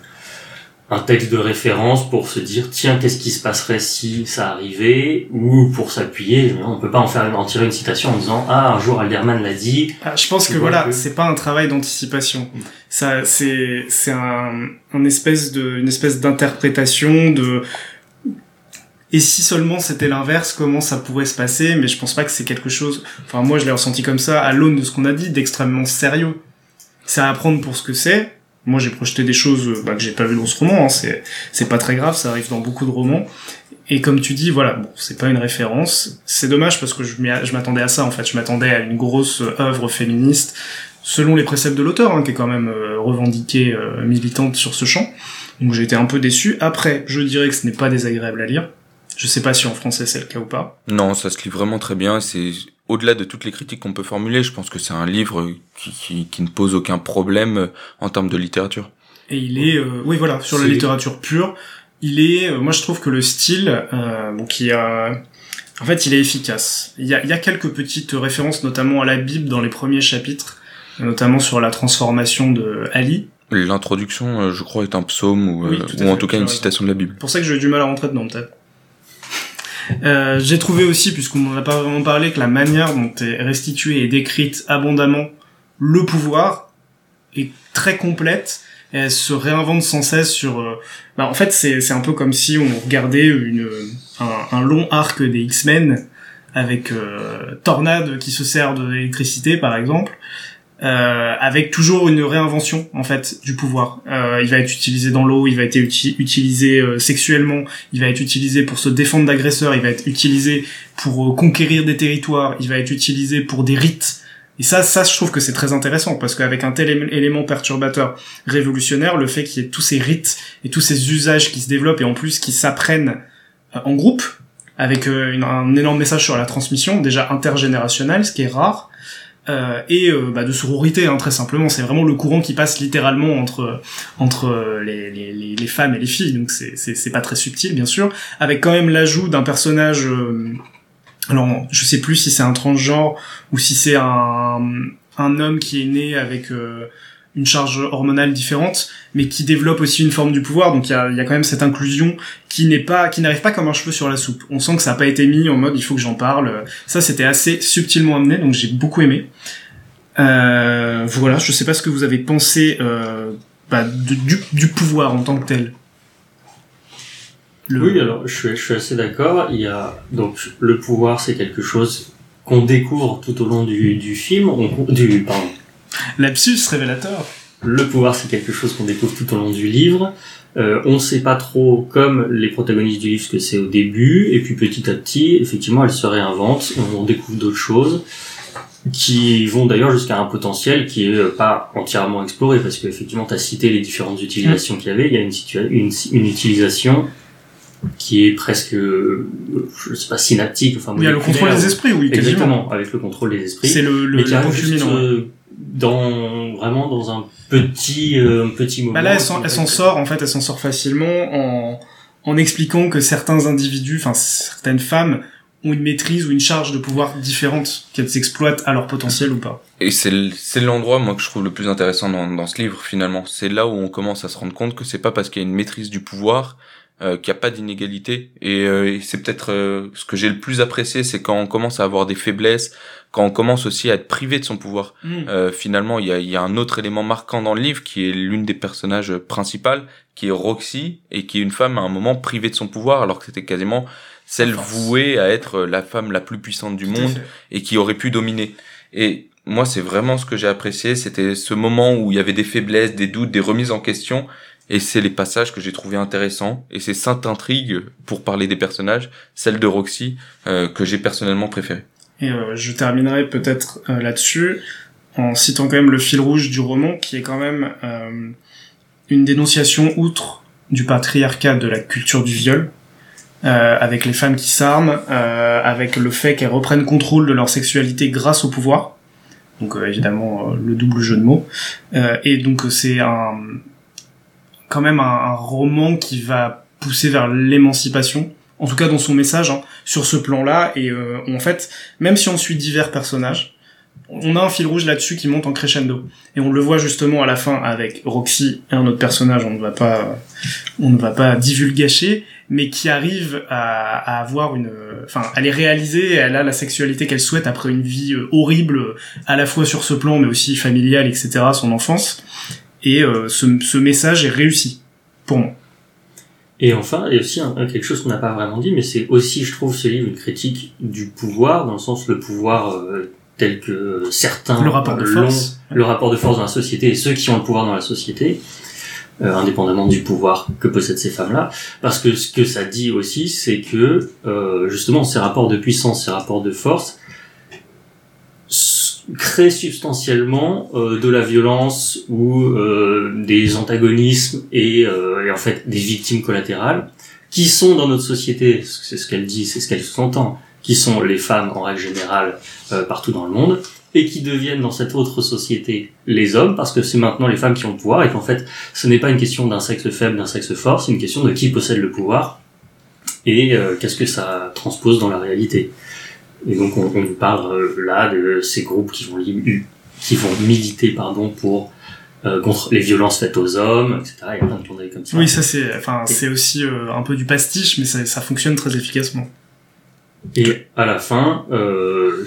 Speaker 4: un texte de référence pour se dire tiens qu'est-ce qui se passerait si ça arrivait ou pour s'appuyer on peut pas en faire en tirer une citation en disant ah un jour Alderman l'a dit
Speaker 2: Ah, je pense que voilà,
Speaker 4: que-
Speaker 2: c'est pas un travail d'anticipation. Ça, c'est, c'est un, un espèce de, une espèce d'interprétation de. Et si seulement c'était l'inverse, comment ça pourrait se passer? Mais je pense pas que c'est quelque chose. Enfin, moi, je l'ai ressenti comme ça, à l'aune de ce qu'on a dit, d'extrêmement sérieux. C'est à apprendre pour ce que c'est. Moi, j'ai projeté des choses euh, bah, que j'ai pas vues dans ce roman. hein. C'est, c'est pas très grave, ça arrive dans beaucoup de romans. Et comme tu dis, voilà, bon, c'est pas une référence. C'est dommage parce que je m'attendais à ça en fait. Je m'attendais à une grosse euh, œuvre féministe selon les préceptes de l'auteur, hein, qui est quand même euh, revendiquée militante sur ce champ. Donc j'ai été un peu déçu. Après, je dirais que ce n'est pas désagréable à lire. Je sais pas si en français c'est le cas ou pas.
Speaker 3: Non, ça se lit vraiment très bien. C'est au-delà de toutes les critiques qu'on peut formuler, je pense que c'est un livre qui, qui, qui ne pose aucun problème euh, en termes de littérature.
Speaker 2: Et il est, euh, oui voilà, sur la littérature pure, il est, euh, moi je trouve que le style, euh, bon, qui a, en fait, il est efficace. Il y a, il y a quelques petites références, notamment à la Bible dans les premiers chapitres, notamment sur la transformation de Ali.
Speaker 3: L'introduction, euh, je crois, est un psaume ou,
Speaker 2: Oui,
Speaker 3: euh, ou en tout cas une citation de la Bible.
Speaker 2: C'est pour ça que j'ai eu du mal à rentrer dedans, peut-être. Euh, j'ai trouvé aussi, puisqu'on n'en a pas vraiment parlé, que la manière dont est restituée et décrite abondamment le pouvoir est très complète. Et elle se réinvente sans cesse sur... euh, Bah, en fait, c'est un peu comme si on regardait une, un, un long arc des X-Men avec euh, Tornade qui se sert de l'électricité, par exemple, euh, avec toujours une réinvention en fait du pouvoir. Euh, il va être utilisé dans l'eau, il va être uti- utilisé euh, sexuellement, il va être utilisé pour se défendre d'agresseurs, il va être utilisé pour euh, conquérir des territoires, il va être utilisé pour des rites. Et ça, ça, je trouve que c'est très intéressant parce qu'avec un tel élé- élément perturbateur révolutionnaire, le fait qu'il y ait tous ces rites et tous ces usages qui se développent et en plus qui s'apprennent euh, en groupe avec un énorme message sur la transmission, déjà intergénérationnelle, ce qui est rare, euh, et euh, bah, de sororité, hein, très simplement. C'est vraiment le courant qui passe littéralement entre entre euh, les, les, femmes et les filles, donc c'est c'est pas très subtil, bien sûr, avec quand même l'ajout d'un personnage. euh, alors, je sais plus si c'est un transgenre ou si c'est un un homme qui est né avec une charge hormonale différente, mais qui développe aussi une forme du pouvoir. Donc il y a, quand même cette inclusion qui n'est pas, qui n'arrive pas comme un cheveu sur la soupe. On sent que ça n'a pas été mis en mode il faut que j'en parle. Ça c'était assez subtilement amené, donc j'ai beaucoup aimé. Euh, voilà, je sais pas ce que vous avez pensé euh, bah, du, du pouvoir en tant que tel.
Speaker 4: Oui, alors je suis, je suis assez d'accord. Il y a donc le pouvoir, c'est quelque chose qu'on découvre tout au long du, du film. Du pardon.
Speaker 2: Lapsus révélateur.
Speaker 4: Le pouvoir, c'est quelque chose qu'on découvre tout au long du livre. Euh, on sait pas trop, comme les protagonistes du livre, ce que c'est au début, et puis petit à petit, effectivement, elles se réinventent, on, découvre d'autres choses, qui vont d'ailleurs jusqu'à un potentiel qui est euh, pas entièrement exploré, parce qu'effectivement, tu as cité les différentes utilisations qu'il y avait, il y a une, situa- une, une utilisation qui est presque, euh, je sais pas, synaptique, enfin,
Speaker 2: Il y a le contrôle des esprits, oui.
Speaker 4: Exactement, avec le contrôle des esprits
Speaker 2: C'est le, le,
Speaker 4: qui
Speaker 2: le
Speaker 4: dans vraiment dans un petit euh, un petit moment.
Speaker 2: Bah là, elle s'en, elle s'en sort, en fait, elle s'en sort facilement en, en expliquant que certains individus, enfin certaines femmes, ont une maîtrise ou une charge de pouvoir différente, qu'elles exploitent à leur potentiel ou pas.
Speaker 3: Et c'est l'endroit, moi, que je trouve le plus intéressant dans, dans ce livre, finalement. C'est là où on commence à se rendre compte que c'est pas parce qu'il y a une maîtrise du pouvoir euh, qu'il n'y a pas d'inégalité. Et, euh, et c'est peut-être euh, ce que j'ai le plus apprécié, c'est quand on commence à avoir des faiblesses, quand on commence aussi à être privé de son pouvoir. Euh, finalement, il y a, y a un autre élément marquant dans le livre qui est l'une des personnages principales, qui est Roxy, et qui est une femme à un moment privée de son pouvoir, alors que c'était quasiment celle vouée à être la femme la plus puissante du monde et qui aurait pu dominer. Et moi, c'est vraiment ce que j'ai apprécié, c'était ce moment où il y avait des faiblesses, des doutes, des remises en question, et c'est les passages que j'ai trouvé intéressants, et c'est cette intrigue, pour parler des personnages, celle de Roxy, euh, que j'ai personnellement préférée.
Speaker 2: Et euh, je terminerai peut-être euh, là-dessus en citant quand même le fil rouge du roman, qui est quand même euh, une dénonciation outre du patriarcat de la culture du viol, euh, avec les femmes qui s'arment, euh, avec le fait qu'elles reprennent contrôle de leur sexualité grâce au pouvoir. Donc évidemment le double jeu de mots. Et donc c'est un quand même un, roman qui va pousser vers l'émancipation, en tout cas dans son message, hein, sur ce plan-là. Et euh, en fait, même si on suit divers personnages, on a un fil rouge là-dessus qui monte en crescendo. Et on le voit justement à la fin avec Roxy et un autre personnage, on ne va pas, on ne va pas mais qui arrive à, avoir une, enfin, elle est réalisée, elle a la sexualité qu'elle souhaite après une vie euh, horrible, à la fois sur ce plan, mais aussi familial, etc., son enfance. Et euh, ce, ce message est réussi, pour moi.
Speaker 4: Et enfin, il y a aussi un- quelque chose qu'on n'a pas vraiment dit, mais c'est aussi, je trouve, ce livre une critique du pouvoir, dans le sens le pouvoir euh, tel que certains
Speaker 2: Le rapport de force.
Speaker 4: le rapport de force dans la société et ceux qui ont le pouvoir dans la société. euh, indépendamment du pouvoir que possèdent ces femmes-là. Parce que ce que ça dit aussi, c'est que euh, justement ces rapports de puissance, ces rapports de force créent substantiellement euh, de la violence ou euh, des antagonismes et, euh, et en fait des victimes collatérales qui sont dans notre société, c'est ce qu'elle dit, c'est ce qu'elle sous-entend, qui sont les femmes en règle générale euh, partout dans le monde, et qui deviennent dans cette autre société les hommes, parce que c'est maintenant les femmes qui ont le pouvoir, et qu'en fait ce n'est pas une question d'un sexe faible, d'un sexe fort, c'est une question de qui possède le pouvoir, et euh, qu'est-ce que ça transpose dans la réalité. Et donc on, on parle euh, là de ces groupes qui vont, qui vont militer pardon, pour euh, contre les violences faites aux hommes, etc. Il y a plein de tournées comme ça.
Speaker 2: Oui, ça c'est, enfin, c'est aussi euh, un peu du pastiche, mais ça, ça fonctionne très efficacement.
Speaker 4: Et à la fin, euh,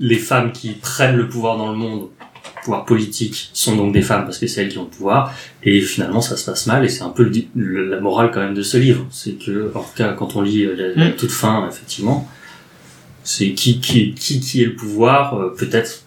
Speaker 4: les femmes qui prennent le pouvoir dans le monde, le pouvoir politique, sont donc des femmes parce que c'est elles qui ont le pouvoir. Et finalement, ça se passe mal. Et c'est un peu le di- le- la morale quand même de ce livre. C'est que, en tout cas, quand on lit la, la
Speaker 2: Mm.
Speaker 4: toute fin, effectivement, c'est qui qui qui qui est le pouvoir. euh, Peut-être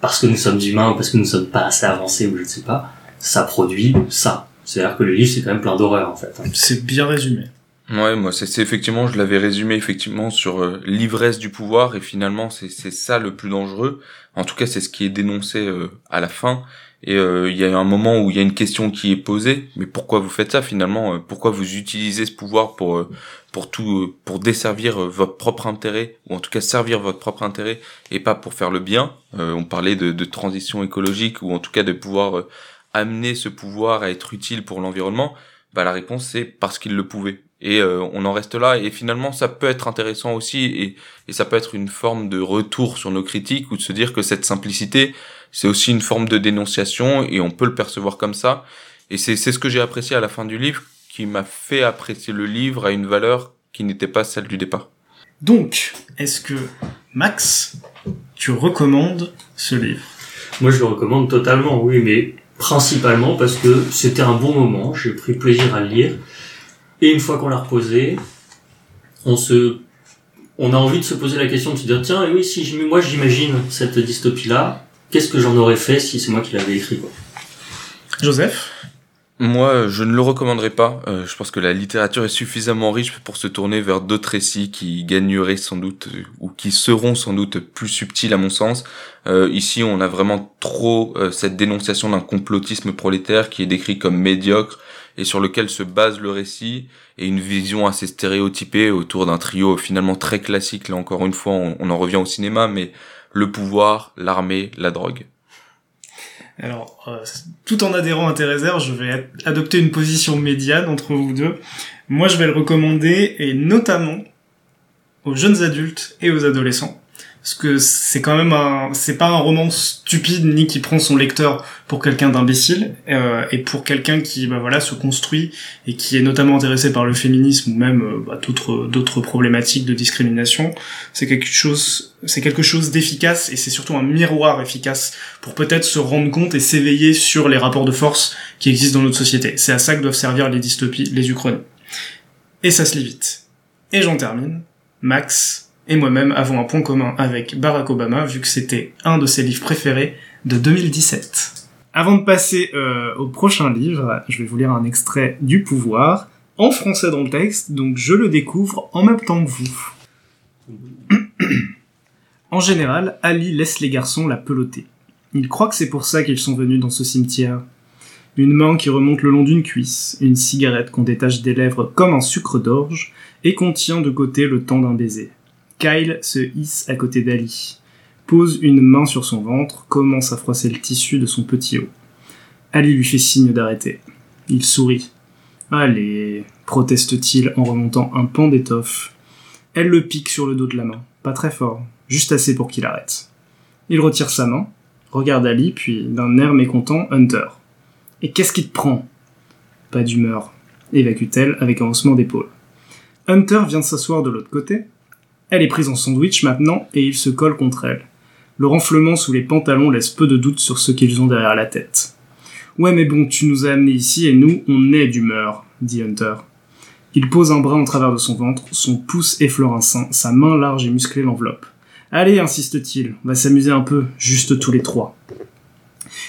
Speaker 4: parce que nous sommes humains ou parce que nous sommes pas assez avancés ou je ne sais pas. Ça produit ça. C'est-à-dire que le livre, c'est quand même plein d'horreur en fait. hein.
Speaker 2: C'est bien résumé.
Speaker 3: Ouais, moi c'est c'est effectivement, je l'avais résumé effectivement sur euh, l'ivresse du pouvoir et finalement c'est c'est ça le plus dangereux. En tout cas, c'est ce qui est dénoncé euh, à la fin. Et euh, il y a un moment où il y a une question qui est posée, mais pourquoi vous faites ça finalement? Euh, Pourquoi vous utilisez ce pouvoir pour euh, pour tout pour desservir votre propre intérêt? Ou en tout cas servir votre propre intérêt et pas pour faire le bien? Euh, On parlait de, de transition écologique ou en tout cas de pouvoir amener ce pouvoir à être utile pour l'environnement. Bah la réponse c'est parce qu'il le pouvait. Et euh, on en reste là. Et finalement, ça peut être intéressant aussi, et, et ça peut être une forme de retour sur nos critiques ou de se dire que cette simplicité, c'est aussi une forme de dénonciation, et on peut le percevoir comme ça. Et c'est c'est ce que j'ai apprécié à la fin du livre, qui m'a fait apprécier le livre à une valeur qui n'était pas celle du départ.
Speaker 2: Donc, est-ce que Max, tu recommandes ce livre?
Speaker 4: Moi, je le recommande totalement, oui, mais principalement parce que c'était un bon moment, j'ai pris plaisir à le lire, et une fois qu'on l'a reposé, on se, on a envie de se poser la question de se dire, tiens, et oui, si moi j'imagine cette dystopie-là, qu'est-ce que j'en aurais fait si c'est moi qui l'avais écrit, quoi?
Speaker 2: Joseph?
Speaker 3: Moi, je ne le recommanderais pas. Euh, je pense que la littérature est suffisamment riche pour se tourner vers d'autres récits qui gagneraient sans doute euh, ou qui seront sans doute plus subtils à mon sens. Euh, ici, on a vraiment trop euh, cette dénonciation d'un complotisme prolétaire qui est décrit comme médiocre et sur lequel se base le récit et une vision assez stéréotypée autour d'un trio finalement très classique. Là encore une fois, on, on en revient au cinéma, mais le pouvoir, l'armée, la drogue.
Speaker 2: Alors, euh, tout en adhérant à tes réserves, je vais ad- adopter une position médiane entre vous deux. Moi, je vais le recommander, et notamment aux jeunes adultes et aux adolescents. Parce que c'est quand même un, c'est pas un roman stupide ni qui prend son lecteur pour quelqu'un d'imbécile euh, et pour quelqu'un qui bah voilà se construit et qui est notamment intéressé par le féminisme ou même euh, bah, d'autres d'autres problématiques de discrimination. C'est quelque chose, c'est quelque chose d'efficace et c'est surtout un miroir efficace pour peut-être se rendre compte et s'éveiller sur les rapports de force qui existent dans notre société. C'est à ça que doivent servir les dystopies, les uchronies. Et ça se lit vite. Et j'en termine. Max et moi-même avons un point commun avec Barack Obama, vu que c'était un de ses livres préférés de 2017. Avant de passer euh, au prochain livre, je vais vous lire un extrait du pouvoir, en français dans le texte, donc je le découvre en même temps que vous. en général, Ali laisse les garçons la peloter. Il croit que c'est pour ça qu'ils sont venus dans ce cimetière. Une main qui remonte le long d'une cuisse, une cigarette qu'on détache des lèvres comme un sucre d'orge, et qu'on tient de côté le temps d'un baiser. Kyle se hisse à côté d'Ali, pose une main sur son ventre, commence à froisser le tissu de son petit haut. Ali lui fait signe d'arrêter. Il sourit. Allez, proteste-t-il en remontant un pan d'étoffe. Elle le pique sur le dos de la main, pas très fort, juste assez pour qu'il arrête. Il retire sa main, regarde Ali, puis d'un air mécontent, Hunter. Et qu'est-ce qui te prend? Pas d'humeur, évacue-t-elle avec un haussement d'épaule. Hunter vient s'asseoir de l'autre côté. Elle est prise en sandwich maintenant et il se colle contre elle. Le renflement sous les pantalons laisse peu de doute sur ce qu'ils ont derrière la tête. Ouais mais bon, tu nous as amenés ici et nous, on est d'humeur, dit Hunter. Il pose un bras en travers de son ventre, son pouce effleure un sein, sa main large et musclée l'enveloppe. Allez, insiste-t-il, on va s'amuser un peu, juste tous les trois.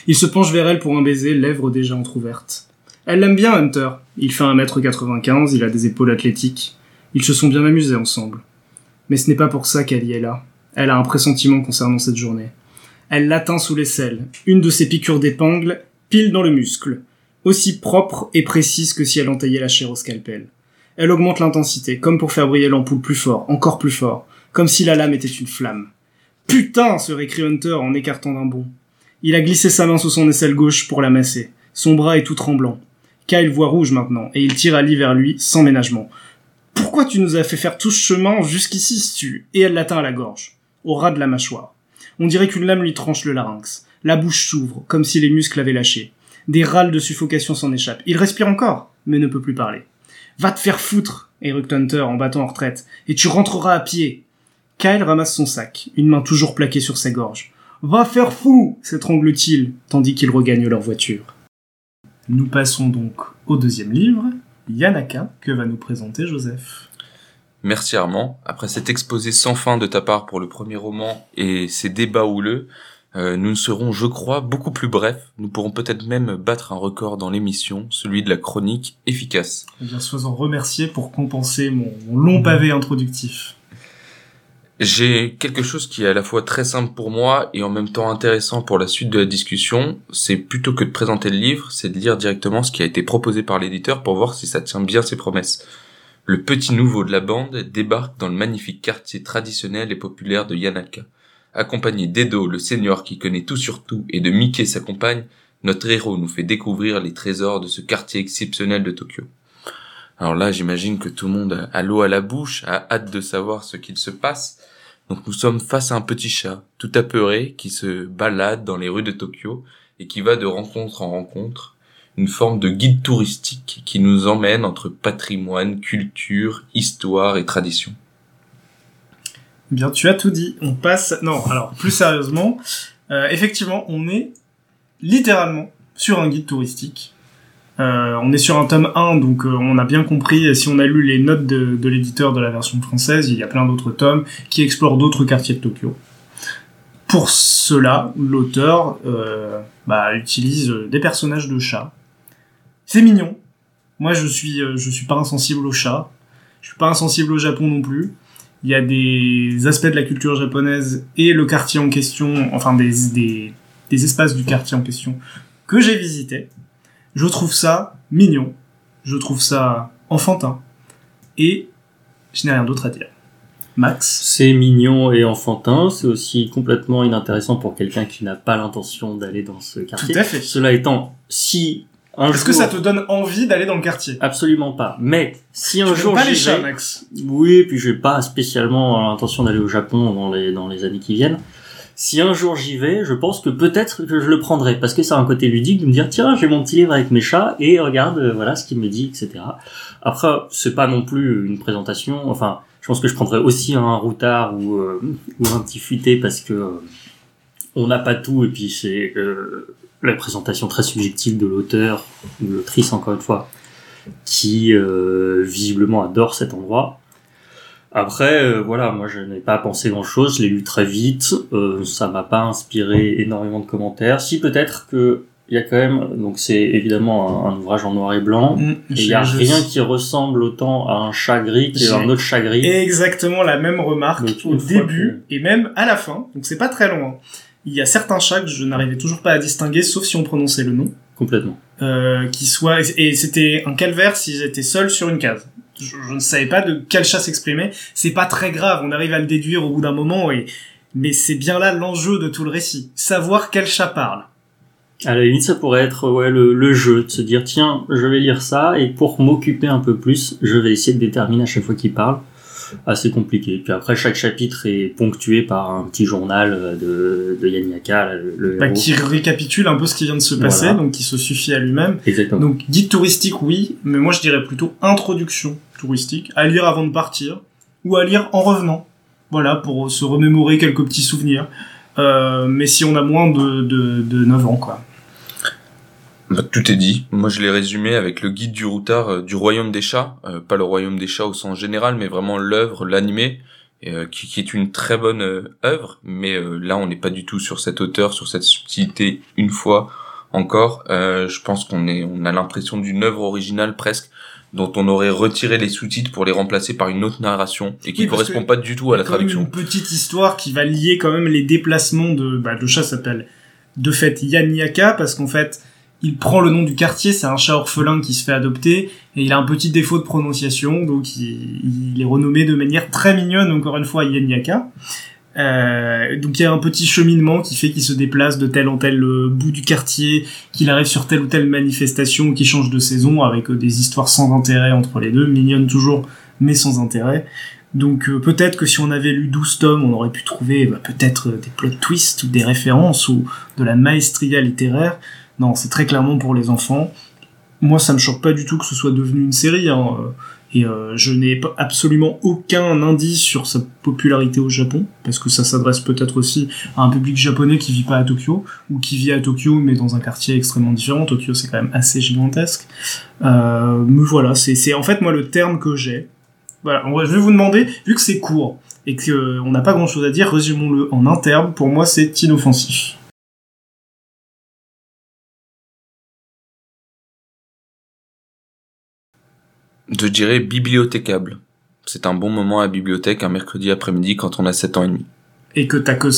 Speaker 2: Il se penche vers elle pour un baiser, lèvres déjà entr'ouvertes. Elle l'aime bien, Hunter. Il fait 1m95, il a des épaules athlétiques. Ils se sont bien amusés ensemble. Mais ce n'est pas pour ça qu'elle y est là. Elle a un pressentiment concernant cette journée. Elle l'atteint sous l'aisselle, une de ses piqûres d'épingle, pile dans le muscle, aussi propre et précise que si elle entaillait la chair au scalpel. Elle augmente l'intensité, comme pour faire briller l'ampoule plus fort, encore plus fort, comme si la lame était une flamme. Putain, se récrie Hunter en écartant d'un bond. Il a glissé sa main sous son aisselle gauche pour la masser. Son bras est tout tremblant. Kyle voit rouge maintenant, et il tire Ali vers lui, sans ménagement. Pourquoi tu nous as fait faire tout ce chemin jusqu'ici, tu Et elle l'atteint à la gorge, au ras de la mâchoire. On dirait qu'une lame lui tranche le larynx. La bouche s'ouvre, comme si les muscles avaient lâché. Des râles de suffocation s'en échappent. Il respire encore, mais ne peut plus parler. Va te faire foutre, Eric Hunter en battant en retraite, et tu rentreras à pied. Kyle ramasse son sac, une main toujours plaquée sur sa gorge. Va faire fou s'étrangle-t-il, tandis qu'ils regagnent leur voiture. Nous passons donc au deuxième livre, Yanaka, que va nous présenter Joseph?
Speaker 3: Merci Armand. Après cet exposé sans fin de ta part pour le premier roman et ces débats houleux, euh, nous serons, je crois, beaucoup plus brefs. Nous pourrons peut-être même battre un record dans l'émission, celui de la chronique efficace.
Speaker 2: Eh bien, sois-en remercié pour compenser mon, mon long pavé introductif.
Speaker 3: J'ai quelque chose qui est à la fois très simple pour moi et en même temps intéressant pour la suite de la discussion. C'est plutôt que de présenter le livre, c'est de lire directement ce qui a été proposé par l'éditeur pour voir si ça tient bien ses promesses. Le petit nouveau de la bande débarque dans le magnifique quartier traditionnel et populaire de Yanaka. Accompagné d'Edo, le seigneur qui connaît tout sur tout, et de Mickey, sa compagne, notre héros nous fait découvrir les trésors de ce quartier exceptionnel de Tokyo. Alors là, j'imagine que tout le monde a l'eau à la bouche, a hâte de savoir ce qu'il se passe. Donc nous sommes face à un petit chat, tout apeuré, qui se balade dans les rues de Tokyo et qui va de rencontre en rencontre, une forme de guide touristique qui nous emmène entre patrimoine, culture, histoire et tradition.
Speaker 2: Eh Bien, tu as tout dit. On passe. Non, alors plus sérieusement, euh, effectivement, on est littéralement sur un guide touristique. Euh, on est sur un tome 1, donc euh, on a bien compris, si on a lu les notes de, l'éditeur de la version française, il y a plein d'autres tomes qui explorent d'autres quartiers de Tokyo. Pour cela, l'auteur euh, bah, utilise des personnages de chats. C'est mignon. Moi, je suis, suis pas insensible aux chats. Je suis pas insensible au Japon non plus. Il y a des aspects de la culture japonaise et le quartier en question, enfin des, des, des espaces du quartier en question que j'ai visité. Je trouve ça mignon. Je trouve ça enfantin. Et je n'ai rien d'autre à dire. Max
Speaker 4: C'est mignon et enfantin, c'est aussi complètement inintéressant pour quelqu'un qui n'a pas l'intention d'aller dans ce quartier.
Speaker 2: Tout à fait.
Speaker 4: Cela étant, si un
Speaker 2: Est-ce que ça te donne envie d'aller dans le quartier?
Speaker 4: Absolument pas. Mais si un
Speaker 2: Tu
Speaker 4: jour
Speaker 2: pas les chats, Max?
Speaker 4: Oui, puis j'ai pas spécialement l'intention d'aller au Japon dans les, dans les années qui viennent. Si un jour j'y vais, je pense que peut-être que je le prendrai, parce que ça a un côté ludique de me dire, tiens, j'ai mon petit livre avec mes chats, et regarde, euh, voilà ce qu'il me dit, etc. Après, c'est pas non plus une présentation, enfin, je pense que je prendrais aussi un routard ou, euh, un petit futé, parce que euh, on n'a pas tout, et puis c'est la présentation très subjective de l'auteur, ou l'autrice encore une fois, qui visiblement adore cet endroit. Après, euh, voilà, moi je n'ai pas pensé grand chose, je l'ai lu très vite, euh, ça m'a pas inspiré énormément de commentaires. Si peut-être que il y a quand même, donc c'est évidemment un, un ouvrage en noir et blanc,
Speaker 2: Mm,
Speaker 4: et il y a rien qui ressemble autant à un chat gris qu'à un autre chat gris.
Speaker 2: Exactement la même remarque
Speaker 4: Donc,
Speaker 2: au début et même à la fin, donc c'est pas très loin. Il y a certains chats que je n'arrivais toujours pas à distinguer, sauf si on prononçait le nom,
Speaker 4: Complètement.
Speaker 2: euh, qui soit et c'était un calvaire s'ils étaient seuls sur une case. Je, je ne savais pas de quel chat s'exprimait. C'est pas très grave, on arrive à le déduire au bout d'un moment et mais c'est bien là l'enjeu de tout le récit, savoir quel chat parle.
Speaker 4: À la limite, ça pourrait être ouais, le, le jeu, de se dire tiens, je vais lire ça, et pour m'occuper un peu plus, je vais essayer de déterminer à chaque fois qu'il parle. Assez compliqué. Puis après, chaque chapitre est ponctué par un petit journal euh, de, de Yanyaka, le, le
Speaker 2: Bah,
Speaker 4: héros.
Speaker 2: qui récapitule un peu ce qui vient de se passer,
Speaker 4: Voilà.
Speaker 2: donc qui se suffit à lui-même.
Speaker 4: Exactement.
Speaker 2: Donc guide touristique oui, mais moi je dirais plutôt introduction touristique, à lire avant de partir, ou à lire en revenant. Voilà, pour se remémorer quelques petits souvenirs. Euh, mais si on a moins de, de, de 9 ans, quoi.
Speaker 3: Bah, tout est dit. Moi, je l'ai résumé avec le guide du routard euh, du royaume des chats, Euh, pas le royaume des chats au sens général, mais vraiment l'œuvre, l'animé, qui, qui est une très bonne œuvre. Mais là, on n'est pas du tout sur cette hauteur, sur cette subtilité. Une fois, encore. Je pense qu'on est, on a l'impression d'une œuvre originale presque dont on aurait retiré les sous-titres pour les remplacer par une autre narration et qui
Speaker 2: Oui, parce
Speaker 3: correspond pas du tout à la traduction.
Speaker 2: Une petite histoire qui va lier quand même les déplacements de. Bah, le chat s'appelle de fait Yanyaka parce qu'en fait il prend le nom du quartier, c'est un chat orphelin qui se fait adopter et il a un petit défaut de prononciation donc il, il est renommé de manière très mignonne encore une fois Yanyaka. Euh, donc il y a un petit cheminement qui fait qu'il se déplace de tel en tel euh, bout du quartier, qu'il arrive sur telle ou telle manifestation, qui change de saison avec euh, des histoires sans intérêt entre les deux, mignonnes toujours mais sans intérêt. Donc peut-être que si on avait lu 12 tomes, on aurait pu trouver bah, peut-être des plot twists ou des références ou de la maestria littéraire. Non, c'est très clairement pour les enfants. Moi, ça me choque pas du tout que ce soit devenu une série. Hein. Et euh, je n'ai absolument aucun indice sur sa popularité au Japon, parce que ça s'adresse peut-être aussi à un public japonais qui vit pas à Tokyo, ou qui vit à Tokyo mais dans un quartier extrêmement différent. Tokyo, c'est quand même assez gigantesque. Euh, mais voilà, c'est en fait moi le terme que j'ai. Voilà, en vrai, je vais vous demander, vu que c'est court et que euh, n'a pas grand chose à dire, résumons-le en un terme. Pour moi, c'est inoffensif.
Speaker 3: Je dirais bibliothécable. C'est un bon moment à la bibliothèque un mercredi après-midi quand on a 7 ans et demi.
Speaker 2: Et que t'as que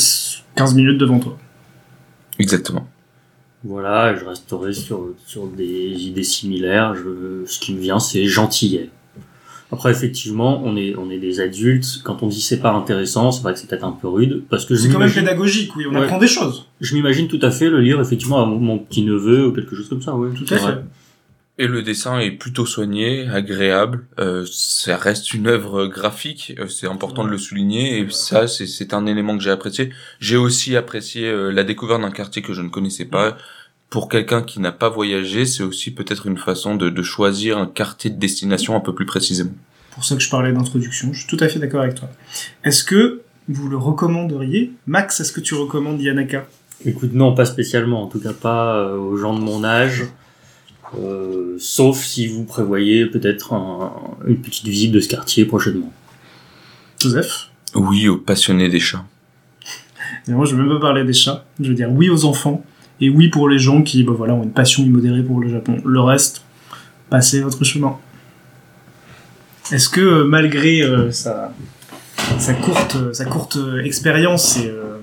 Speaker 2: 15 minutes devant toi.
Speaker 3: Exactement.
Speaker 4: Voilà, je resterai sur, sur des idées similaires. Je, ce qui me vient, c'est gentillet. Après, effectivement, on est, on est des adultes. Quand on dit c'est pas intéressant, c'est vrai que c'est peut-être un peu rude, parce que je
Speaker 2: C'est quand même pédagogique, oui, on
Speaker 4: Ouais.
Speaker 2: apprend des choses.
Speaker 4: je m'imagine tout à fait le lire effectivement à mon, mon petit neveu ou quelque chose comme ça, ouais.
Speaker 2: Tout à
Speaker 4: vrai.
Speaker 2: fait.
Speaker 3: Et le dessin est plutôt soigné, agréable. Euh, ça reste une œuvre graphique, euh, c'est important de le souligner. Et ça, c'est- c'est un élément que j'ai apprécié. J'ai aussi apprécié euh, la découverte d'un quartier que je ne connaissais pas. Pour quelqu'un qui n'a pas voyagé, c'est aussi peut-être une façon de, de choisir un quartier de destination un peu plus précisément.
Speaker 2: Pour ça que je parlais d'introduction, je suis tout à fait d'accord avec toi. Est-ce que vous le recommanderiez? Max, est-ce que tu recommandes Yanaka?
Speaker 4: Écoute, non, pas spécialement. En tout cas, pas euh, aux gens de mon âge. Euh, sauf si vous prévoyez peut-être un- une petite visite de ce quartier prochainement.
Speaker 2: Joseph
Speaker 3: Oui, aux passionnés des chats.
Speaker 2: Et moi, je veux même pas parler des chats. Je veux dire oui aux enfants et oui pour les gens qui, bah voilà, ont une passion immodérée pour le Japon. Le reste, passez votre chemin. Est-ce que euh, malgré euh, sa, sa courte, sa courte expérience et euh,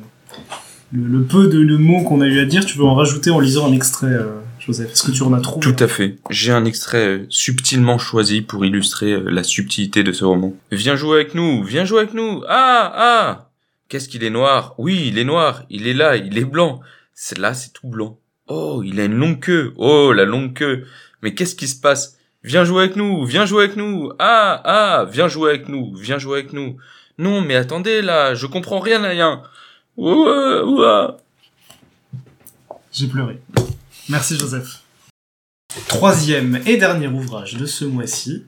Speaker 2: le, le peu de, de mots qu'on a eu à dire, tu veux en rajouter en lisant un extrait, euh, Joseph Est-ce que tu en as trop
Speaker 3: Tout à fait. J'ai un extrait euh, subtilement choisi pour illustrer euh, la subtilité de ce roman. Viens jouer avec nous, viens jouer avec nous. Ah, ah. Qu'est-ce qu'il est noir Oui, il est noir. Il est là, il est blanc. C'est là, c'est tout blanc. Oh, il a une longue queue. Oh, la longue queue. Mais qu'est-ce qui se passe? Viens jouer avec nous, viens jouer avec nous. Ah, ah, viens jouer avec nous, viens jouer avec nous. Non, mais attendez là, je comprends rien à rien. Ouah, ouah.
Speaker 2: J'ai pleuré. Merci Joseph. Troisième et dernier ouvrage de ce mois-ci,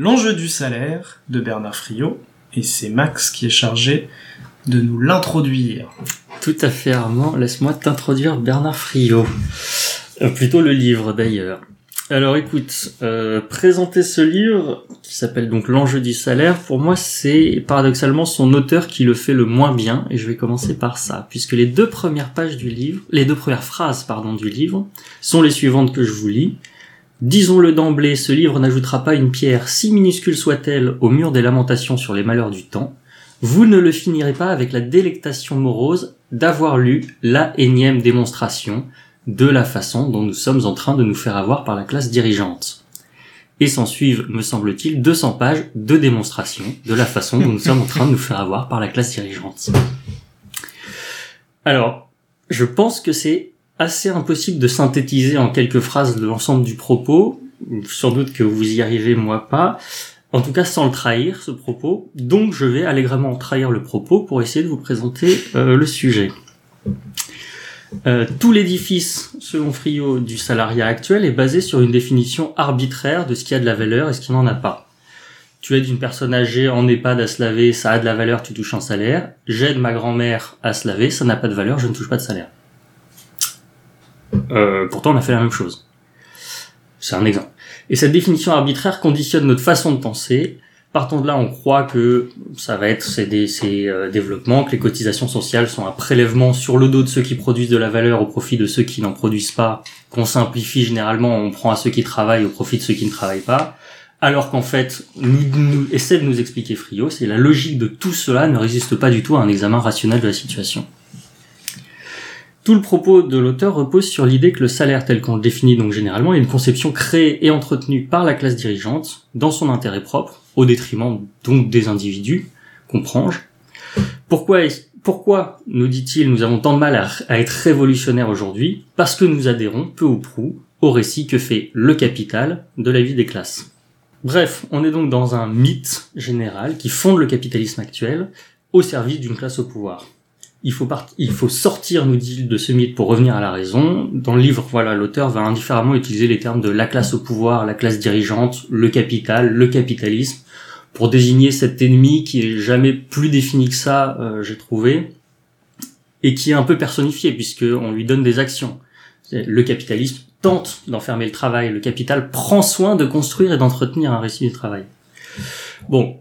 Speaker 2: L'enjeu du salaire de Bernard Friot, et c'est Max qui est chargé de nous l'introduire.
Speaker 4: Tout à fait, Armand. Laisse-moi t'introduire Bernard Friot. Euh, plutôt le livre, d'ailleurs. Alors écoute, euh, présenter ce livre, qui s'appelle donc L'enjeu du salaire, pour moi c'est paradoxalement son auteur qui le fait le moins bien, et je vais commencer par ça, puisque les deux premières pages du livre, les deux premières phrases, pardon, du livre, sont les suivantes que je vous lis. Disons-le d'emblée, ce livre n'ajoutera pas une pierre, si minuscule soit-elle, au mur des lamentations sur les malheurs du temps. Vous ne le finirez pas avec la délectation morose d'avoir lu la énième démonstration de la façon dont nous sommes en train de nous faire avoir par la classe dirigeante. Et s'en suivent, me semble-t-il, 200 pages de démonstration de la façon dont nous sommes en train de nous faire avoir par la classe dirigeante. Alors, je pense que c'est assez impossible de synthétiser en quelques phrases l'ensemble du propos. Sans doute que vous y arrivez, moi pas. En tout cas, sans le trahir, ce propos. Donc, je vais allègrement trahir le propos pour essayer de vous présenter euh, le sujet. Euh, tout l'édifice, selon Friot, du salariat actuel est basé sur une définition arbitraire de ce qui a de la valeur et ce qui n'en a pas. Tu aides une personne âgée en EHPAD à se laver, ça a de la valeur, tu touches un salaire. J'aide ma grand-mère à se laver, ça n'a pas de valeur, je ne touche pas de salaire. Euh, pourtant, on a fait la même chose. C'est un exemple. Et cette définition arbitraire conditionne notre façon de penser, Partant de là, on croit que ça va être ces, euh, développements, que les cotisations sociales sont un prélèvement sur le dos de ceux qui produisent de la valeur au profit de ceux qui n'en produisent pas, qu'on simplifie généralement, on prend à ceux qui travaillent au profit de ceux qui ne travaillent pas, alors qu'en fait, nous essaie de nous expliquer Frio, c'est la logique de tout cela ne résiste pas du tout à un examen rationnel de la situation. Tout le propos de l'auteur repose sur l'idée que le salaire tel qu'on le définit donc généralement est une conception créée et entretenue par la classe dirigeante dans son intérêt propre, au détriment donc des individus, comprends-je. Pourquoi, est- pourquoi, nous dit-il, nous avons tant de mal à être révolutionnaires aujourd'hui? Parce que nous adhérons, peu ou prou, au récit que fait le capital de la vie des classes. Bref, on est donc dans un mythe général qui fonde le capitalisme actuel au service d'une classe au pouvoir il faut, part- il faut sortir, nous dit-il, de ce mythe pour revenir à la raison. Dans le livre, voilà, l'auteur va indifféremment utiliser les termes de la classe au pouvoir, la classe dirigeante, le capital, le capitalisme, pour désigner cet ennemi qui est jamais plus défini que ça, euh, j'ai trouvé, et qui est un peu personnifié puisque on lui donne des actions. Le capitalisme tente d'enfermer le travail, le capital prend soin de construire et d'entretenir un récit du travail. Bon,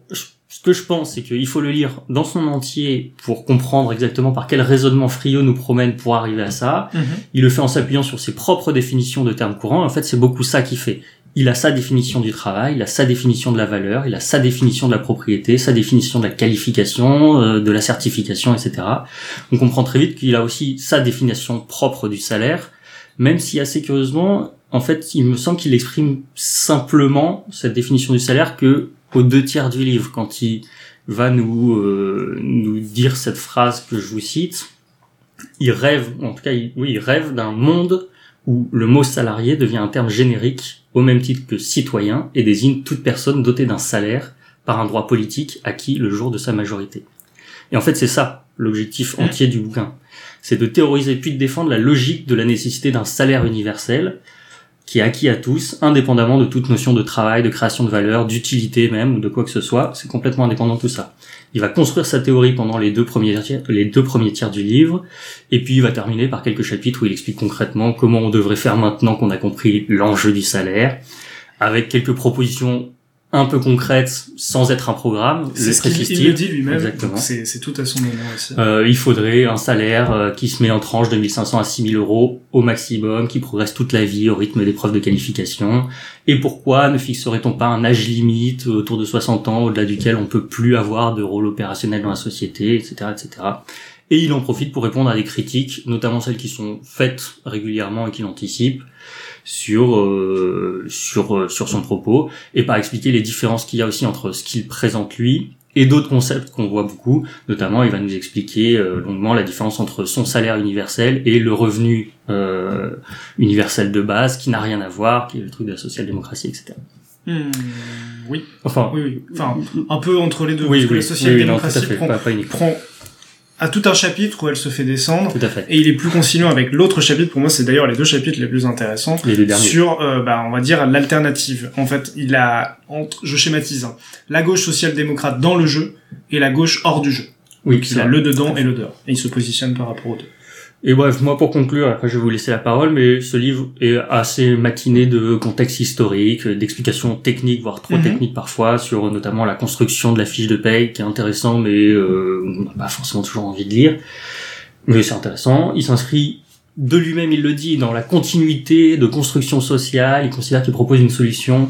Speaker 4: que je pense, c'est qu'il faut le lire dans son entier pour comprendre exactement par quel raisonnement Friot nous promène pour arriver à ça.
Speaker 2: Mhm.
Speaker 4: Il le fait en s'appuyant sur ses propres définitions de termes courants. En fait, c'est beaucoup ça qu'il fait. Il a sa définition du travail, il a sa définition de la valeur, il a sa définition de la propriété, sa définition de la qualification, euh, de la certification, etc. On comprend très vite qu'il a aussi sa définition propre du salaire, même si assez curieusement, en fait, il me semble qu'il exprime simplement cette définition du salaire que aux deux tiers du livre, quand il va nous euh, nous dire cette phrase que je vous cite. Il rêve, en tout cas, oui, il rêve d'un monde où le mot salarié devient un terme générique au même titre que citoyen et désigne toute personne dotée d'un salaire par un droit politique acquis le jour de sa majorité. Et en fait, c'est ça l'objectif entier du bouquin. C'est de théoriser puis de défendre la logique de la nécessité d'un salaire universel qui est acquis à tous, indépendamment de toute notion de travail, de création de valeur, d'utilité même, ou de quoi que ce soit. C'est complètement indépendant de tout ça. Il va construire sa théorie pendant les deux premiers tiers, les deux premiers tiers du livre, et puis il va terminer par quelques chapitres où il explique concrètement comment on devrait faire maintenant qu'on a compris l'enjeu du salaire, avec quelques propositions un peu concrètes sans être un programme.
Speaker 2: C'est ce qu'il le dit lui-même.
Speaker 4: Exactement.
Speaker 2: C'est tout à son aussi.
Speaker 4: Euh, il faudrait un salaire euh, qui se met en tranche de 1500 à 6000 euros au maximum, qui progresse toute la vie au rythme des preuves de qualification. Et pourquoi ne fixerait-on pas un âge limite autour de 60 ans, au-delà duquel on peut plus avoir de rôle opérationnel dans la société, etc., etc. Et il en profite pour répondre à des critiques, notamment celles qui sont faites régulièrement et qu'il anticipe sur euh, sur euh, sur son propos et par expliquer les différences qu'il y a aussi entre ce qu'il présente lui et d'autres concepts qu'on voit beaucoup. Notamment il va nous expliquer euh, longuement la différence entre son salaire universel et le revenu euh, universel de base qui n'a rien à voir qui est le truc de la social-démocratie etc
Speaker 2: Hmm, oui,
Speaker 4: enfin
Speaker 2: oui, oui. Enfin, un peu entre les deux.
Speaker 4: oui,
Speaker 2: parce que
Speaker 4: oui,
Speaker 2: la
Speaker 4: oui, oui, non,
Speaker 2: social-démocratie prend,
Speaker 4: pas, pas
Speaker 2: prend à tout un chapitre où elle se fait descendre.
Speaker 4: tout à fait
Speaker 2: Et il est plus conciliant avec l'autre chapitre. Pour moi, c'est d'ailleurs les deux chapitres les plus intéressants.
Speaker 4: les
Speaker 2: sur, euh, bah, on va dire, l'alternative. En fait, il a, entre, je schématise, hein, la gauche social-démocrate dans le jeu et la gauche hors du jeu.
Speaker 4: oui
Speaker 2: Il a le dedans et le dehors. Et il se positionne par rapport aux deux.
Speaker 4: Et bref, moi pour conclure, après je vais vous laisser la parole, mais ce livre est assez matiné de contexte historique, d'explications techniques, voire trop
Speaker 2: Mhm.
Speaker 4: techniques parfois, sur notamment la construction de la fiche de paye, qui est intéressant, mais euh, on n'a pas forcément toujours envie de lire. Mais c'est intéressant. Il s'inscrit de lui-même, il le dit, dans la continuité de construction sociale. Il considère qu'il propose une solution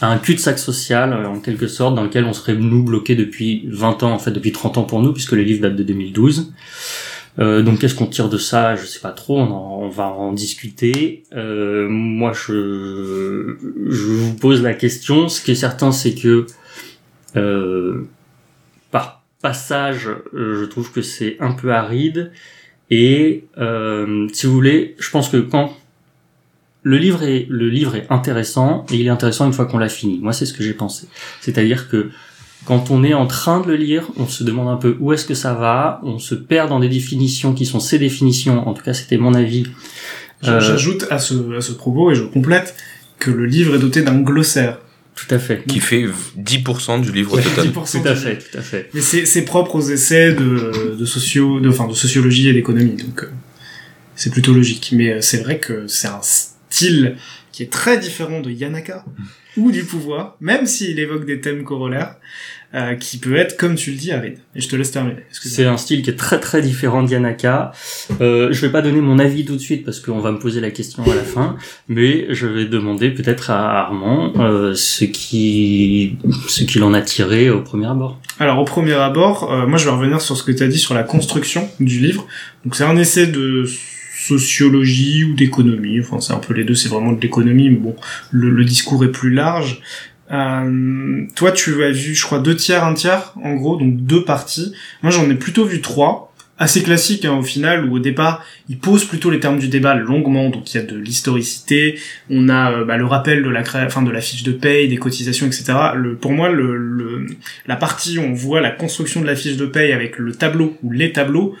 Speaker 4: à un cul-de-sac social, en quelque sorte, dans lequel on serait nous bloqués depuis 20 ans, en fait depuis 30 ans pour nous, puisque le livre date de 2012. Euh, donc qu'est-ce qu'on tire de ça? Je sais pas trop. On, va en discuter. Euh, moi, je, vous pose la question. Ce qui est certain, c'est que euh, par passage, je trouve que c'est un peu aride. Et si vous voulez, je pense que quand le livre est le livre est intéressant il est intéressant une fois qu'on l'a fini. Moi, c'est ce que j'ai pensé. C'est-à-dire que quand on est en train de le lire, on se demande un peu où est-ce que ça va, on se perd dans des définitions qui sont ces définitions, en tout cas c'était mon avis. Euh,
Speaker 2: J'ajoute à ce, à ce propos, et je complète, que le livre est doté d'un glossaire.
Speaker 4: Tout à fait.
Speaker 3: qui fait 10% du livre total.
Speaker 2: 10%
Speaker 4: Tout à
Speaker 2: du-
Speaker 4: fait, tout à fait.
Speaker 2: Mais c'est c'est propre aux essais de, de socio, de, enfin, de sociologie et d'économie, donc euh, c'est plutôt logique. Mais euh, c'est vrai que c'est un style qui est très différent de Yanaka ou du pouvoir, même s'il évoque des thèmes corollaires, euh, qui peut être, comme tu le dis, aride. Et je te laisse terminer.
Speaker 4: C'est un style qui est très très différent de Yanaka. Euh, je vais pas donner mon avis tout de suite parce qu'on va me poser la question à la fin, mais je vais demander peut-être à Armand euh, ce qui ce qu'il en a tiré au premier abord.
Speaker 2: Alors au premier abord, euh, moi je vais revenir sur ce que tu as dit sur la construction du livre. Donc c'est un essai de sociologie ou d'économie, enfin c'est un peu les deux, c'est vraiment de l'économie, mais bon, le, le discours est plus large. Euh, toi tu as vu, je crois, deux tiers, un tiers, en gros, donc deux parties. Moi j'en ai plutôt vu trois, assez classiques hein, au final, où au départ il pose plutôt les termes du débat longuement, donc il y a de l'historicité, on a euh, bah, le rappel de la enfin, de la fiche de paye, des cotisations, etc. Le, pour moi, le, le, la partie où on voit la construction de la fiche de paye avec le tableau ou les tableaux,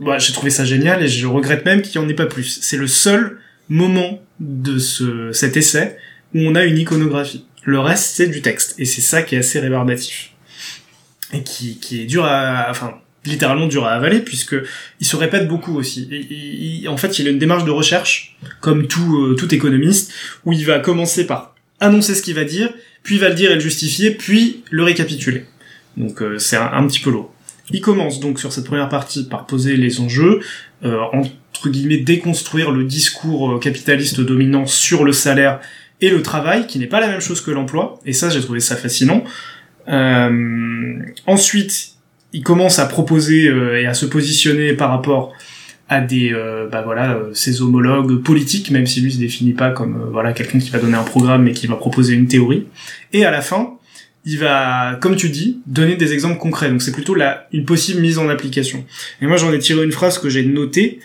Speaker 2: bah, j'ai trouvé ça génial et je regrette même qu'il n'y en ait pas plus. C'est le seul moment de ce, cet essai où on a une iconographie. Le reste, c'est du texte. Et c'est ça qui est assez rébarbatif. Et qui, qui est dur à, enfin, littéralement dur à avaler puisque il se répète beaucoup aussi. Et, en fait, il a une démarche de recherche, comme tout, euh, tout économiste, où il va commencer par annoncer ce qu'il va dire, puis il va le dire et le justifier, puis le récapituler. Donc euh, c'est un, un petit peu lourd. Il commence donc sur cette première partie par poser les enjeux, euh, entre guillemets déconstruire le discours euh, capitaliste dominant sur le salaire et le travail, qui n'est pas la même chose que l'emploi, et ça j'ai trouvé ça fascinant. Euh, ensuite, il commence à proposer euh, et à se positionner par rapport à des euh, bah voilà euh, ses homologues politiques même si lui se définit pas comme euh, voilà quelqu'un qui va donner un programme mais qui va proposer une théorie. Et à la fin il va comme tu dis donner des exemples concrets. Donc c'est plutôt la une possible mise en application. Et moi j'en ai tiré une phrase que j'ai notée.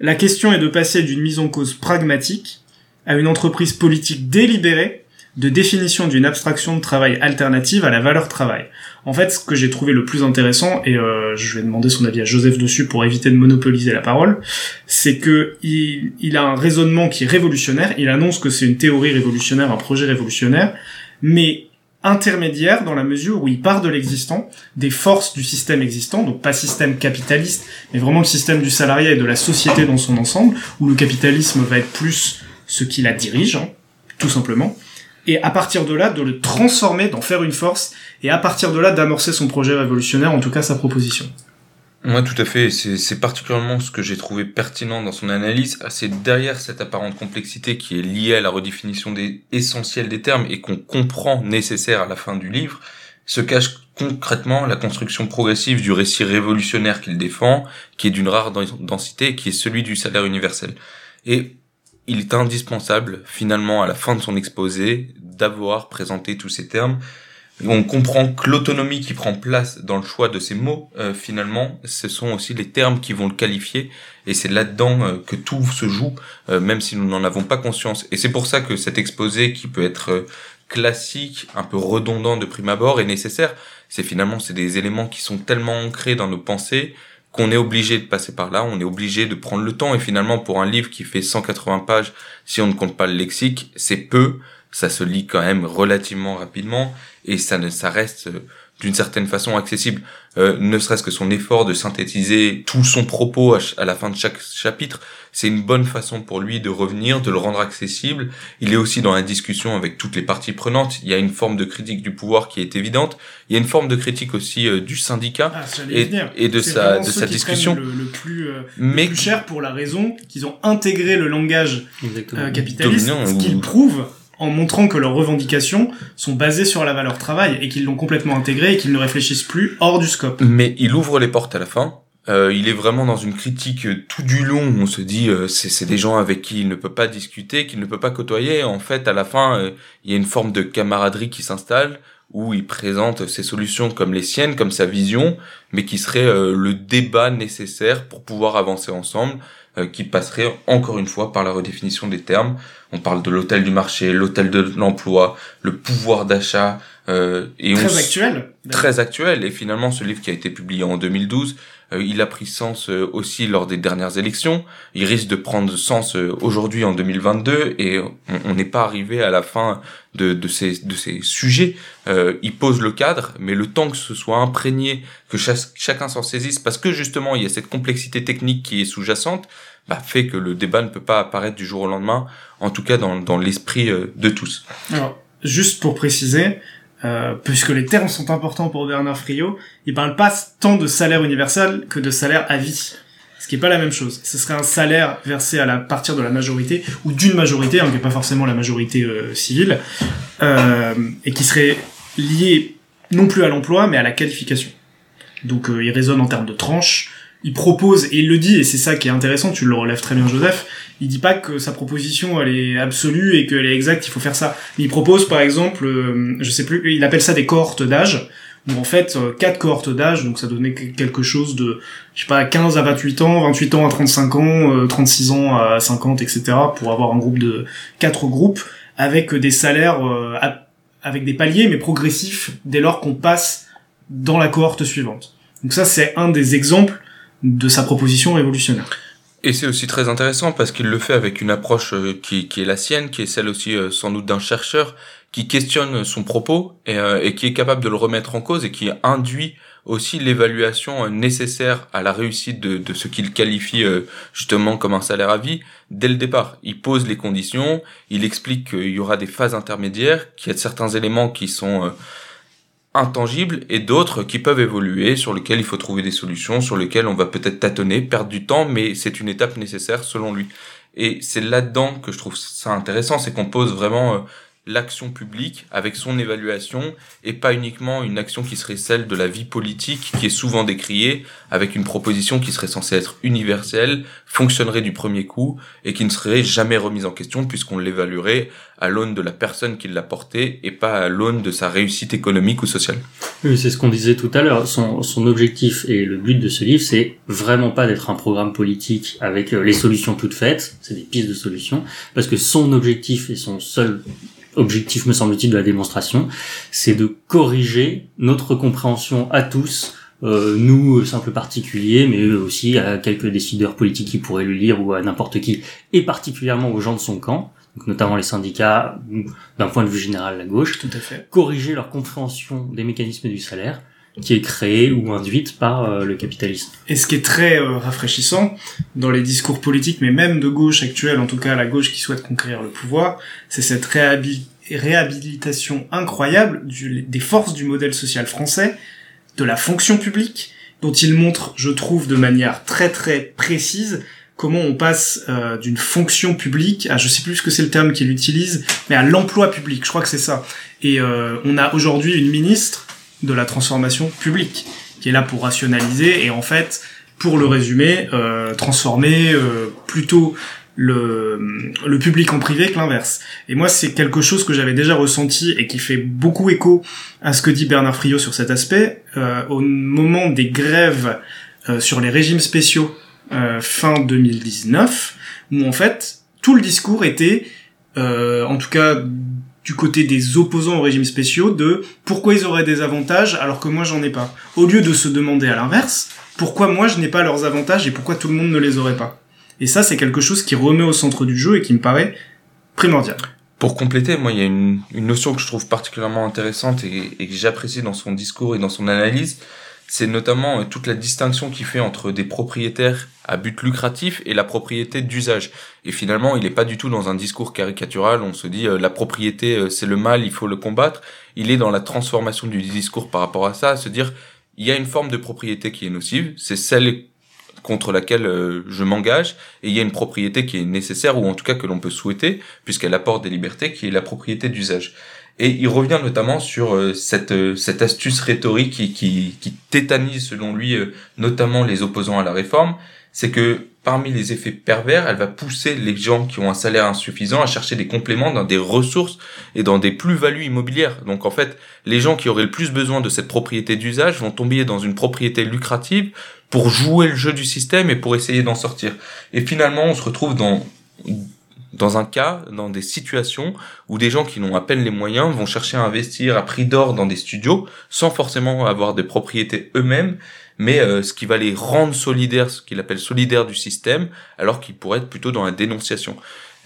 Speaker 2: La question est de passer d'une mise en cause pragmatique à une entreprise politique délibérée de définition d'une abstraction de travail alternative à la valeur travail. En fait, ce que j'ai trouvé le plus intéressant, et euh, je vais demander son avis à Joseph dessus pour éviter de monopoliser la parole, c'est que il, il a un raisonnement qui est révolutionnaire, il annonce que c'est une théorie révolutionnaire, un projet révolutionnaire, mais intermédiaire dans la mesure où il part de l'existant, des forces du système existant, donc pas système capitaliste, mais vraiment le système du salarié et de la société dans son ensemble, où le capitalisme va être plus ce qui la dirige, hein, tout simplement, et à partir de là, de le transformer, d'en faire une force, et à partir de là, d'amorcer son projet révolutionnaire, en tout cas sa proposition.
Speaker 3: Ouais, tout à fait. C'est particulièrement ce que j'ai trouvé pertinent dans son analyse. C'est derrière cette apparente complexité qui est liée à la redéfinition des essentiels des termes et qu'on comprend nécessaire à la fin du livre, se cache concrètement la construction progressive du récit révolutionnaire qu'il défend, qui est d'une rare dens- densité, qui est celui du salaire universel. Et il est indispensable, finalement, à la fin de son exposé, d'avoir présenté tous ces termes. On comprend que l'autonomie qui prend place dans le choix de ces mots, euh, finalement, ce sont aussi les termes qui vont le qualifier, et c'est là-dedans euh, que tout se joue, euh, même si nous n'en avons pas conscience. Et c'est pour ça que cet exposé, qui peut être classique, un peu redondant de prime abord, est nécessaire. C'est finalement c'est des éléments qui sont tellement ancrés dans nos pensées qu'on est obligé de passer par là, on est obligé de prendre le temps. Et finalement, pour un livre qui fait 180 pages, si on ne compte pas le lexique, c'est peu. Ça se lit quand même relativement rapidement et ça ne, ça reste euh, d'une certaine façon accessible. Euh, ne serait-ce que son effort de synthétiser tout son propos à, la fin de chaque chapitre, c'est une bonne façon pour lui de revenir, de le rendre accessible. Il est aussi dans la discussion avec toutes les parties prenantes. Il y a une forme de critique du pouvoir qui est évidente. Il y a une forme de critique aussi euh, du syndicat.
Speaker 2: Ah,
Speaker 3: Et- de sa- de sa discussion.
Speaker 2: Le, le plus, euh,
Speaker 3: Mais
Speaker 2: le plus cher pour la raison qu'ils ont intégré le langage euh, capitaliste,
Speaker 3: Dominant,
Speaker 2: ce
Speaker 3: ou-
Speaker 2: qu'ils prouvent en montrant que leurs revendications sont basées sur la valeur travail et qu'ils l'ont complètement intégré et qu'ils ne réfléchissent plus hors du scope.
Speaker 3: Mais il ouvre les portes à la fin. Euh, il est vraiment dans une critique euh, tout du long. On se dit, euh, c'est des gens avec qui il ne peut pas discuter, qu'il ne peut pas côtoyer. En fait, à la fin, euh, il y a une forme de camaraderie qui s'installe où il présente ses solutions comme les siennes, comme sa vision, mais qui serait euh, le débat nécessaire pour pouvoir avancer ensemble, qui passerait encore une fois par la redéfinition des termes. On parle de l'hôtel du marché, l'hôtel de l'emploi, le pouvoir d'achat, Euh, et on
Speaker 2: Très actuel.
Speaker 3: très actuel. Et finalement, ce livre qui a été publié en 2012, euh, il a pris sens euh, aussi lors des dernières élections. Il risque de prendre sens euh, aujourd'hui en 2022 et on n'est pas arrivé à la fin de, ces, de ces sujets. Euh, il pose le cadre, mais le temps que ce soit imprégné, que chac- chacun s'en saisisse, parce que justement, il y a cette complexité technique qui est sous-jacente, bah, fait que le débat ne peut pas apparaître du jour au lendemain, en tout cas dans, dans l'esprit euh, de tous.
Speaker 2: Alors, juste pour préciser, euh, puisque les termes sont importants pour Bernard Friot, il parle pas tant de salaire universel que de salaire à vie. Ce qui est pas la même chose. Ce serait un salaire versé à la partir de la majorité, ou d'une majorité, hein, qui n'est pas forcément la majorité euh, civile, euh, et qui serait lié non plus à l'emploi, mais à la qualification. Donc euh, il raisonne en termes de tranches, il propose, et il le dit, et c'est ça qui est intéressant, tu le relèves très bien Joseph, il dit pas que sa proposition elle est absolue et qu'elle est exacte, il faut faire ça. Il propose par exemple, euh, je sais plus, il appelle ça des cohortes d'âge, où en fait, euh, quatre cohortes d'âge, donc ça donnait que- quelque chose de, je sais pas, 15 à 28 ans, 28 ans à 35 ans, euh, 36 ans à 50, etc., pour avoir un groupe de quatre groupes, avec des salaires, euh, avec des paliers, mais progressifs, dès lors qu'on passe dans la cohorte suivante. Donc ça, c'est un des exemples de sa proposition révolutionnaire.
Speaker 3: Et c'est aussi très intéressant parce qu'il le fait avec une approche euh, qui, est la sienne, qui est celle aussi euh, sans doute d'un chercheur qui questionne son propos et, euh, et qui est capable de le remettre en cause et qui induit aussi l'évaluation nécessaire à la réussite de, de ce qu'il qualifie justement comme un salaire à vie dès le départ. Il pose les conditions, il explique qu'il y aura des phases intermédiaires, qu'il y a certains éléments qui sont intangibles et d'autres qui peuvent évoluer, sur lesquels il faut trouver des solutions, sur lesquels on va peut-être tâtonner, perdre du temps, mais c'est une étape nécessaire selon lui. Et c'est là-dedans que je trouve ça intéressant, c'est qu'on pose vraiment euh, l'action publique avec son évaluation et pas uniquement une action qui serait celle de la vie politique qui est souvent décriée avec une proposition qui serait censée être universelle, fonctionnerait du premier coup et qui ne serait jamais remise en question puisqu'on l'évaluerait à l'aune de la personne qui l'a portée et pas à l'aune de sa réussite économique ou sociale.
Speaker 4: Oui, c'est ce qu'on disait tout à l'heure. Son, son objectif et le but de ce livre, c'est vraiment pas d'être un programme politique avec euh, les solutions toutes faites. C'est des pistes de solutions. Parce que son objectif et son seul objectif, me semble-t-il, de la démonstration, c'est de corriger notre compréhension à tous, euh, nous, simples particuliers, mais eux aussi à quelques décideurs politiques qui pourraient le lire ou à n'importe qui, et particulièrement aux gens de son camp, donc notamment les syndicats, d'un point de vue général la gauche,
Speaker 2: Tout à fait.
Speaker 4: corriger leur compréhension des mécanismes du salaire qui est créée ou induite par euh, le capitalisme.
Speaker 2: Et ce qui est très euh, rafraîchissant dans les discours politiques, mais même de gauche actuelle, en tout cas la gauche qui souhaite conquérir le pouvoir, c'est cette réhabil- réhabilitation incroyable des forces du modèle social français, de la fonction publique, dont il montre, je trouve, de manière très très précise, comment on passe euh, d'une fonction publique à, je sais plus ce que c'est le terme qu'il utilise, mais à l'emploi public, je crois que c'est ça. Et euh, on a aujourd'hui une ministre de la transformation publique, qui est là pour rationaliser et en fait, pour le résumer, euh, transformer euh, plutôt le, le public en privé que l'inverse. Et moi, c'est quelque chose que j'avais déjà ressenti et qui fait beaucoup écho à ce que dit Bernard Friot sur cet aspect. Euh, au moment des grèves euh, sur les régimes spéciaux euh, fin 2019, où en fait, tout le discours était, euh, en tout cas du côté des opposants aux régimes spéciaux, de pourquoi ils auraient des avantages alors que moi j'en ai pas. Au lieu de se demander à l'inverse, pourquoi moi je n'ai pas leurs avantages et pourquoi tout le monde ne les aurait pas. Et ça, c'est quelque chose qui remet au centre du jeu et qui me paraît primordial.
Speaker 3: Pour compléter, moi, il y a une, notion que je trouve particulièrement intéressante et que j'apprécie dans son discours et dans son analyse, c'est notamment euh, toute la distinction qu'il fait entre des propriétaires à but lucratif et la propriété d'usage. Et finalement, il n'est pas du tout dans un discours caricatural, on se dit euh, la propriété euh, c'est le mal, il faut le combattre. Il est dans la transformation du discours par rapport à ça, à se dire il y a une forme de propriété qui est nocive, c'est celle contre laquelle je m'engage, et il y a une propriété qui est nécessaire, ou en tout cas que l'on peut souhaiter, puisqu'elle apporte des libertés, qui est la propriété d'usage. Et il revient notamment sur euh, cette, euh, cette astuce rhétorique qui, qui, qui tétanise, selon lui, euh, notamment les opposants à la réforme, c'est que parmi les effets pervers, elle va pousser les gens qui ont un salaire insuffisant à chercher des compléments dans des ressources et dans des plus-values immobilières. Donc en fait, les gens qui auraient le plus besoin de cette propriété d'usage vont tomber dans une propriété lucrative pour jouer le jeu du système et pour essayer d'en sortir. Et finalement, on se retrouve dans dans un cas, dans des situations où des gens qui n'ont à peine les moyens vont chercher à investir à prix d'or dans des studios sans forcément avoir des propriétés eux-mêmes, mais euh, ce qui va les rendre solidaires, ce qu'il appelle solidaires du système, alors qu'ils pourraient être plutôt dans la dénonciation.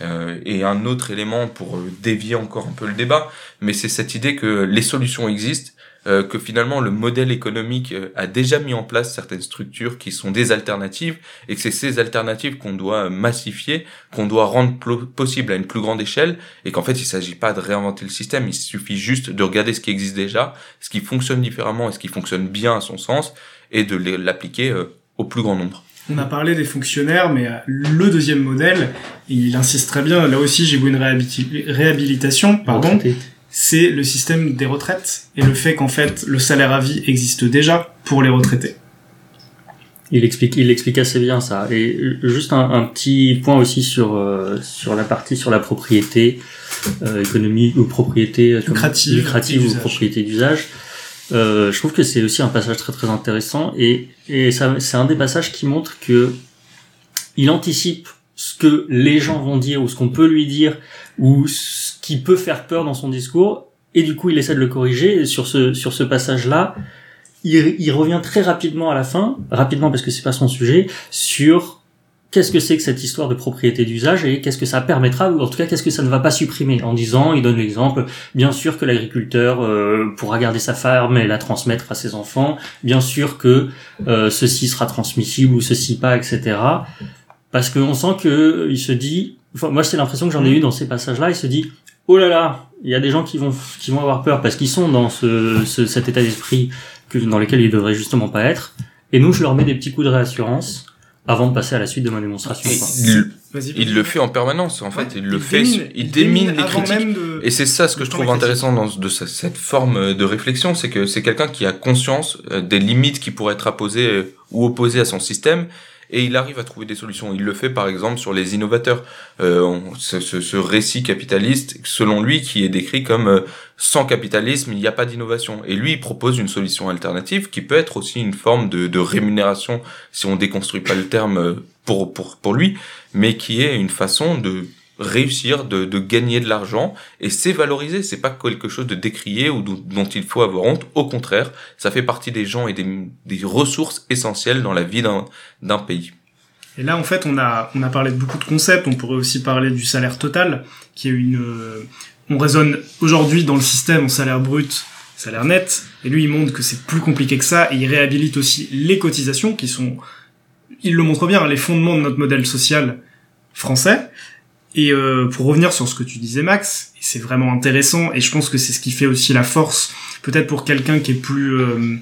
Speaker 3: Euh, et un autre élément pour euh, dévier encore un peu le débat, mais c'est cette idée que les solutions existent, euh, que finalement le modèle économique euh, a déjà mis en place certaines structures qui sont des alternatives, et que c'est ces alternatives qu'on doit massifier, qu'on doit rendre possible à une plus grande échelle, et qu'en fait il s'agit pas de réinventer le système, il suffit juste de regarder ce qui existe déjà, ce qui fonctionne différemment et ce qui fonctionne bien à son sens, et de l'appliquer euh, au plus grand nombre.
Speaker 2: On a parlé des fonctionnaires, mais euh, le deuxième modèle, il insiste très bien, là aussi j'ai vu une réhabilitation, pardon,
Speaker 4: Retraité.
Speaker 2: C'est le système des retraites et le fait qu'en fait le salaire à vie existe déjà pour les retraités.
Speaker 4: Il explique, il explique assez bien ça. Et euh, juste un, un petit point aussi sur euh, sur la partie sur la propriété euh, économie ou propriété euh,
Speaker 2: Lucrative
Speaker 4: lucrative ou propriété d'usage. Euh, je trouve que c'est aussi un passage très très intéressant et et ça c'est un des passages qui montre que il anticipe ce que les gens vont dire ou ce qu'on peut lui dire ou ce qui peut faire peur dans son discours et du coup il essaie de le corriger. Sur ce sur ce passage là il, il revient très rapidement à la fin, rapidement parce que c'est pas son sujet, sur qu'est-ce que c'est que cette histoire de propriété d'usage et qu'est-ce que ça permettra, ou en tout cas qu'est-ce que ça ne va pas supprimer, en disant, il donne l'exemple, bien sûr que l'agriculteur euh, pourra garder sa ferme et la transmettre à ses enfants, bien sûr que euh, ceci sera transmissible ou ceci pas, etc. Parce qu'on sent que il se dit, enfin, moi c'est l'impression que j'en ai eu dans ces passages-là, il se dit, oh là là, il y a des gens qui vont qui vont avoir peur parce qu'ils sont dans ce, ce- cet état d'esprit que dans lequel ils devraient justement pas être. Et nous, je leur mets des petits coups de réassurance avant de passer à la suite de ma démonstration.
Speaker 3: Il, il le fait en permanence, en fait.
Speaker 2: Ouais,
Speaker 3: il le fait,
Speaker 2: démine,
Speaker 3: il démine les critiques.
Speaker 2: de...
Speaker 3: Et c'est ça ce que je trouve intéressant dans de ce- cette forme de réflexion, c'est que c'est quelqu'un qui a conscience euh, des limites qui pourraient être apposées euh, ou opposées à son système, et il arrive à trouver des solutions. Il le fait par exemple sur les innovateurs. Euh, ce, ce- ce récit capitaliste, selon lui, qui est décrit comme euh, sans capitalisme, il n'y a pas d'innovation. Et lui, il propose une solution alternative qui peut être aussi une forme de, de rémunération, si on déconstruit pas le terme euh, pour, pour, pour lui, mais qui est une façon de réussir, de, de gagner de l'argent, et c'est valorisé, c'est pas quelque chose de décrié ou dont, il faut avoir honte, au contraire, ça fait partie des gens et des, des ressources essentielles dans la vie d'un pays.
Speaker 2: Et là, en fait, on a, on a parlé de beaucoup de concepts. On pourrait aussi parler du salaire total, qui est une. euh, on raisonne aujourd'hui dans le système en salaire brut, salaire net. Et lui, il montre que c'est plus compliqué que ça. Et il réhabilite aussi les cotisations, qui sont, il le montre bien, les fondements de notre modèle social français. Et euh, pour revenir sur ce que tu disais, Max, c'est vraiment intéressant. Et je pense que c'est ce qui fait aussi la force, peut-être pour quelqu'un qui est plus euh,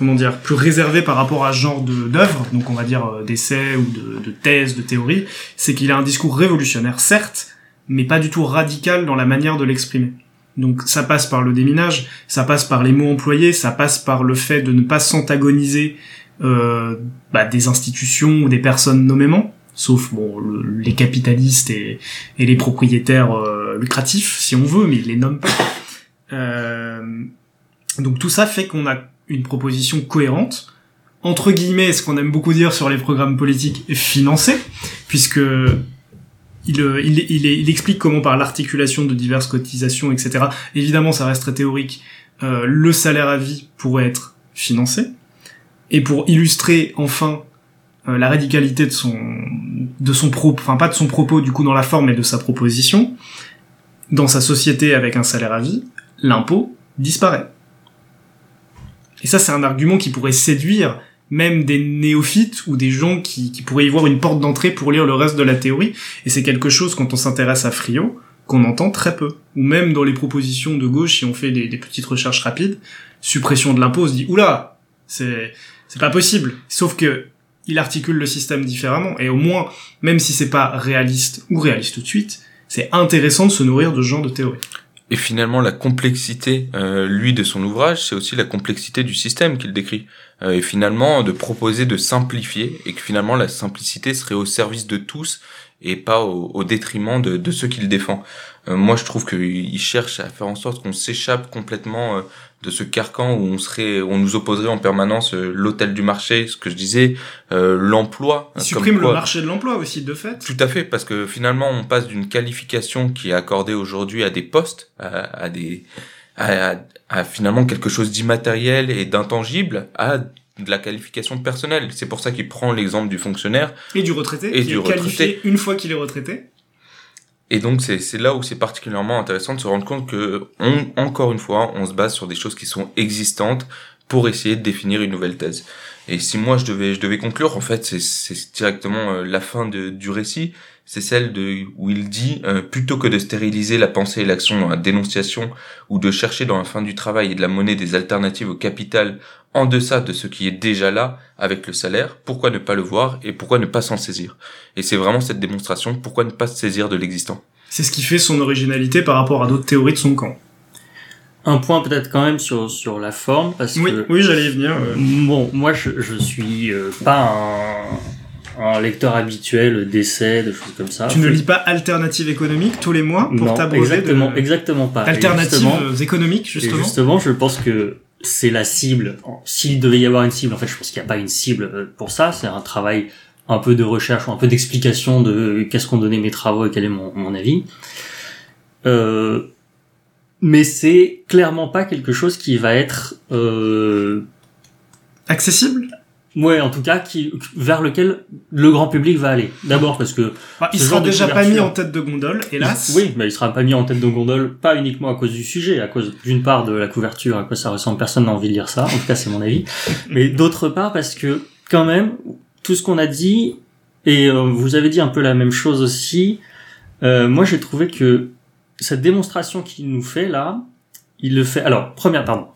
Speaker 2: comment dire, plus réservé par rapport à ce genre d'œuvre, donc on va dire euh, d'essais ou de, de thèses, de théories, c'est qu'il a un discours révolutionnaire, certes, mais pas du tout radical dans la manière de l'exprimer. Donc ça passe par le déminage, ça passe par les mots employés, ça passe par le fait de ne pas s'antagoniser euh, bah, des institutions ou des personnes nommément, sauf bon le- les capitalistes et, les propriétaires euh, lucratifs, si on veut, mais il les nomme pas. Euh, donc tout ça fait qu'on a une proposition cohérente, entre guillemets, ce qu'on aime beaucoup dire sur les programmes politiques financés, puisque il, euh, il explique comment par l'articulation de diverses cotisations, etc. Évidemment, ça reste très théorique. euh, le salaire à vie pourrait être financé. Et pour illustrer enfin euh, la radicalité de son de son propos, enfin pas de son propos du coup dans la forme, mais de sa proposition, dans sa société avec un salaire à vie, l'impôt disparaît. Et ça, c'est un argument qui pourrait séduire même des néophytes ou des gens qui, pourraient y voir une porte d'entrée pour lire le reste de la théorie. Et c'est quelque chose, quand on s'intéresse à Frio, qu'on entend très peu. Ou même dans les propositions de gauche, si on fait des, des petites recherches rapides, suppression de l'impôt, on se dit, oula, c'est, c'est pas possible. Sauf que, il articule le système différemment. Et au moins, même si c'est pas réaliste ou réaliste tout de suite, c'est intéressant de se nourrir de ce genre de théorie.
Speaker 3: Et finalement, la complexité, euh, lui, de son ouvrage, c'est aussi la complexité du système qu'il décrit. Euh, et finalement, de proposer de simplifier, et que finalement, la simplicité serait au service de tous, et pas au, au détriment de, de ceux qu'il défend. Euh, moi, je trouve qu'il cherche à faire en sorte qu'on s'échappe complètement euh, de ce carcan où on serait, on nous opposerait en permanence euh, l'hôtel du marché, ce que je disais, euh, l'emploi.
Speaker 2: Supprime le marché de l'emploi aussi, de fait.
Speaker 3: Tout à fait, parce que finalement, on passe d'une qualification qui est accordée aujourd'hui à des postes, à, à des, à, à- à finalement quelque chose d'immatériel et d'intangible, à de la qualification personnelle. C'est pour ça qu'il prend l'exemple du fonctionnaire.
Speaker 2: Et du retraité,
Speaker 3: Et
Speaker 2: qui
Speaker 3: du
Speaker 2: est qualifié
Speaker 3: retraité.
Speaker 2: une fois qu'il est retraité.
Speaker 3: Et donc, c'est là où c'est particulièrement intéressant de se rendre compte que, on, encore une fois, on se base sur des choses qui sont existantes pour essayer de définir une nouvelle thèse. Et si moi je devais, je devais conclure, en fait, c'est- directement euh, la fin du récit. C'est celle de où il dit euh, plutôt que de stériliser la pensée et l'action dans la dénonciation ou de chercher dans la fin du travail et de la monnaie des alternatives au capital en deçà de ce qui est déjà là avec le salaire, pourquoi ne pas le voir et pourquoi ne pas s'en saisir? Et c'est vraiment cette démonstration, pourquoi ne pas se saisir de l'existant?
Speaker 2: C'est ce qui fait son originalité par rapport à d'autres théories de son camp.
Speaker 4: Un point peut-être quand même sur, sur la forme, parce
Speaker 2: Oui,
Speaker 4: que...
Speaker 2: oui, j'allais y venir. euh.
Speaker 4: Bon, moi je, je suis euh, pas un, un lecteur habituel d'essais, de choses comme ça.
Speaker 2: Tu ne lis pas Alternative économique tous les mois pour t'abreuver
Speaker 4: exactement,
Speaker 2: de...
Speaker 4: exactement pas.
Speaker 2: Alternatives
Speaker 4: justement-
Speaker 2: économiques,
Speaker 4: Et
Speaker 2: justement.
Speaker 4: justement, je pense que c'est la cible. S'il devait y avoir une cible, en fait, je pense qu'il n'y a pas une cible euh, pour ça. C'est un travail un peu de recherche un peu d'explication de qu'est-ce qu'ont donné mes travaux et quel est mon, mon avis. Euh, mais c'est clairement pas quelque chose qui va être, euh,
Speaker 2: Accessible?
Speaker 4: Ouais, en tout cas, qui vers lequel le grand public va aller. D'abord parce que
Speaker 2: Bah, Il sera déjà pas mis en tête de gondole, hélas.
Speaker 4: Oui, mais il sera pas mis en tête de gondole, pas uniquement à cause du sujet, à cause d'une part de la couverture, à quoi ça ressemble, personne n'a envie de lire ça, en tout cas c'est mon avis, mais d'autre part parce que quand même, tout ce qu'on a dit, et euh, vous avez dit un peu la même chose aussi, euh, moi j'ai trouvé que cette démonstration qu'il nous fait là, il le fait... Alors, première, pardon.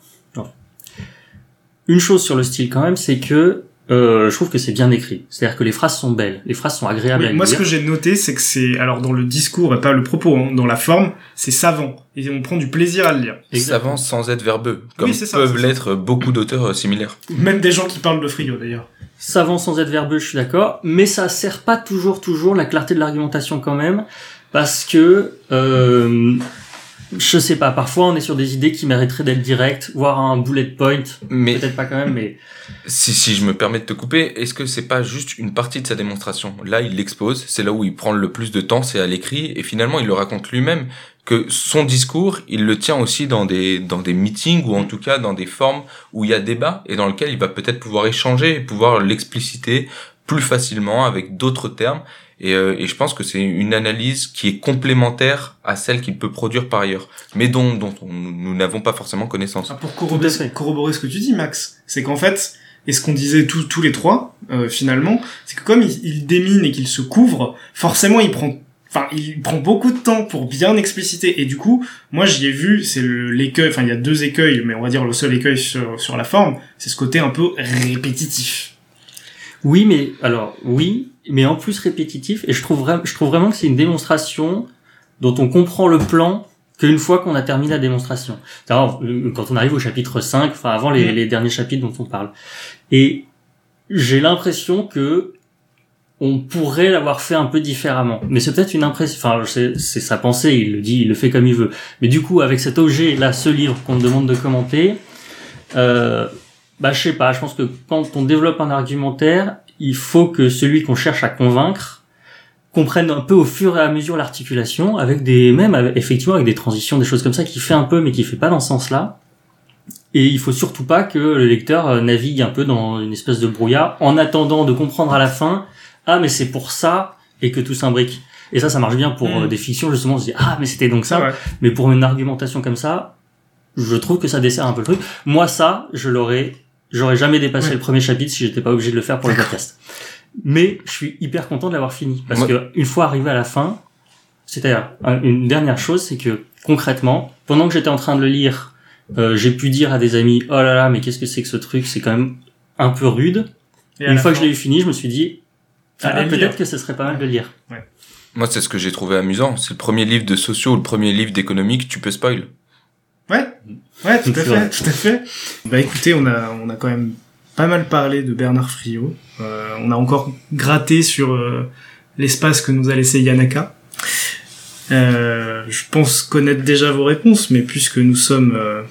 Speaker 4: Une chose sur le style quand même, c'est que euh, je trouve que c'est bien écrit. C'est-à-dire que les phrases sont belles, les phrases sont agréables
Speaker 2: Oui,
Speaker 4: à
Speaker 2: moi, ce
Speaker 4: lire.
Speaker 2: que j'ai noté, c'est que c'est, alors dans le discours et pas le propos, hein, dans la forme, c'est savant. Et on prend du plaisir à le lire.
Speaker 4: Exactement.
Speaker 3: savant sans être verbeux, comme
Speaker 2: Oui, ça,
Speaker 3: peuvent l'être beaucoup d'auteurs euh, similaires.
Speaker 2: Même des gens qui parlent de Frio, d'ailleurs.
Speaker 4: savant sans être verbeux, je suis d'accord, mais ça sert pas toujours toujours la clarté de l'argumentation quand même, parce que euh, je sais pas, parfois on est sur des idées qui mériteraient d'être directes, voire un bullet point,
Speaker 3: Mais
Speaker 4: peut-être pas quand même, mais
Speaker 3: si, si je me permets de te couper, est-ce que c'est pas juste une partie de sa démonstration? Là, il l'expose, c'est là où il prend le plus de temps, c'est à l'écrit, et finalement, il le raconte lui-même que son discours, il le tient aussi dans des dans des meetings ou en tout cas dans des formes où il y a débat et dans lequel il va peut-être pouvoir échanger et pouvoir l'expliciter plus facilement avec d'autres termes. Et, euh, et je pense que c'est une analyse qui est complémentaire à celle qu'il peut produire par ailleurs, mais dont, dont on- nous n'avons pas forcément connaissance.
Speaker 2: Ah, pour corroborer, corroborer ce que tu dis, Max, c'est qu'en fait, et ce qu'on disait tous tous les trois, euh, finalement, c'est que comme il, il démine et qu'il se couvre, forcément, il prend, enfin, il prend beaucoup de temps pour bien expliciter. Et du coup, moi, j'y ai vu, c'est l'écueil, enfin, il y a deux écueils, mais on va dire le seul écueil sur, sur la forme, c'est ce côté un peu répétitif.
Speaker 4: Oui, mais alors oui, mais en plus répétitif, et je trouve vraiment, je trouve vraiment que c'est une démonstration dont on comprend le plan qu'une fois qu'on a terminé la démonstration. Euh, quand on arrive au chapitre 5, enfin avant les, les derniers chapitres dont on parle. Et j'ai l'impression que on pourrait l'avoir fait un peu différemment. Mais c'est peut-être une impression, enfin c'est c'est sa pensée, il le dit, il le fait comme il veut. Mais du coup, avec cet objet là, ce livre qu'on me demande de commenter, euh, bah je sais pas, je pense que quand on développe un argumentaire, il faut que celui qu'on cherche à convaincre comprenne un peu au fur et à mesure l'articulation, avec des même avec- effectivement avec des transitions, des choses comme ça qui fait un peu mais qui fait pas dans ce sens-là. Et il faut surtout pas que le lecteur euh, navigue un peu dans une espèce de brouillard en attendant de comprendre à la fin ah mais c'est pour ça et que tout s'imbrique. Et ça ça marche bien pour
Speaker 2: Mm.
Speaker 4: euh, des fictions justement, on se dit ah mais c'était donc ça.
Speaker 2: ouais.
Speaker 4: Mais pour une argumentation comme ça, je trouve que ça dessert un peu le truc. Moi, ça, je l'aurais, j'aurais jamais dépassé
Speaker 2: Ouais.
Speaker 4: le premier chapitre si j'étais pas obligé de le faire pour le podcast. Mais je suis hyper content de l'avoir fini parce
Speaker 3: Moi-
Speaker 4: que une fois arrivé à la fin, c'est-à-dire un- une dernière chose, c'est que concrètement, pendant que j'étais en train de le lire, euh, j'ai pu dire à des amis, oh là là, mais qu'est-ce que c'est que ce truc? C'est quand même un peu rude.
Speaker 2: Et
Speaker 4: une fois que je l'ai eu fini, je me suis dit, ah, peut-être que ce serait pas mal de le lire.
Speaker 3: Moi, c'est ce que j'ai trouvé amusant. C'est le premier livre de sociaux ou le premier livre d'économique, tu peux spoil.
Speaker 2: Ouais, ouais, tout à fait, tout à fait. Bah écoutez, on a, on a quand même pas mal parlé de Bernard Friot. Euh, on a encore gratté sur euh, l'espace que nous a laissé Yanaka. Euh, je pense connaître déjà vos réponses, mais puisque nous sommes, euh,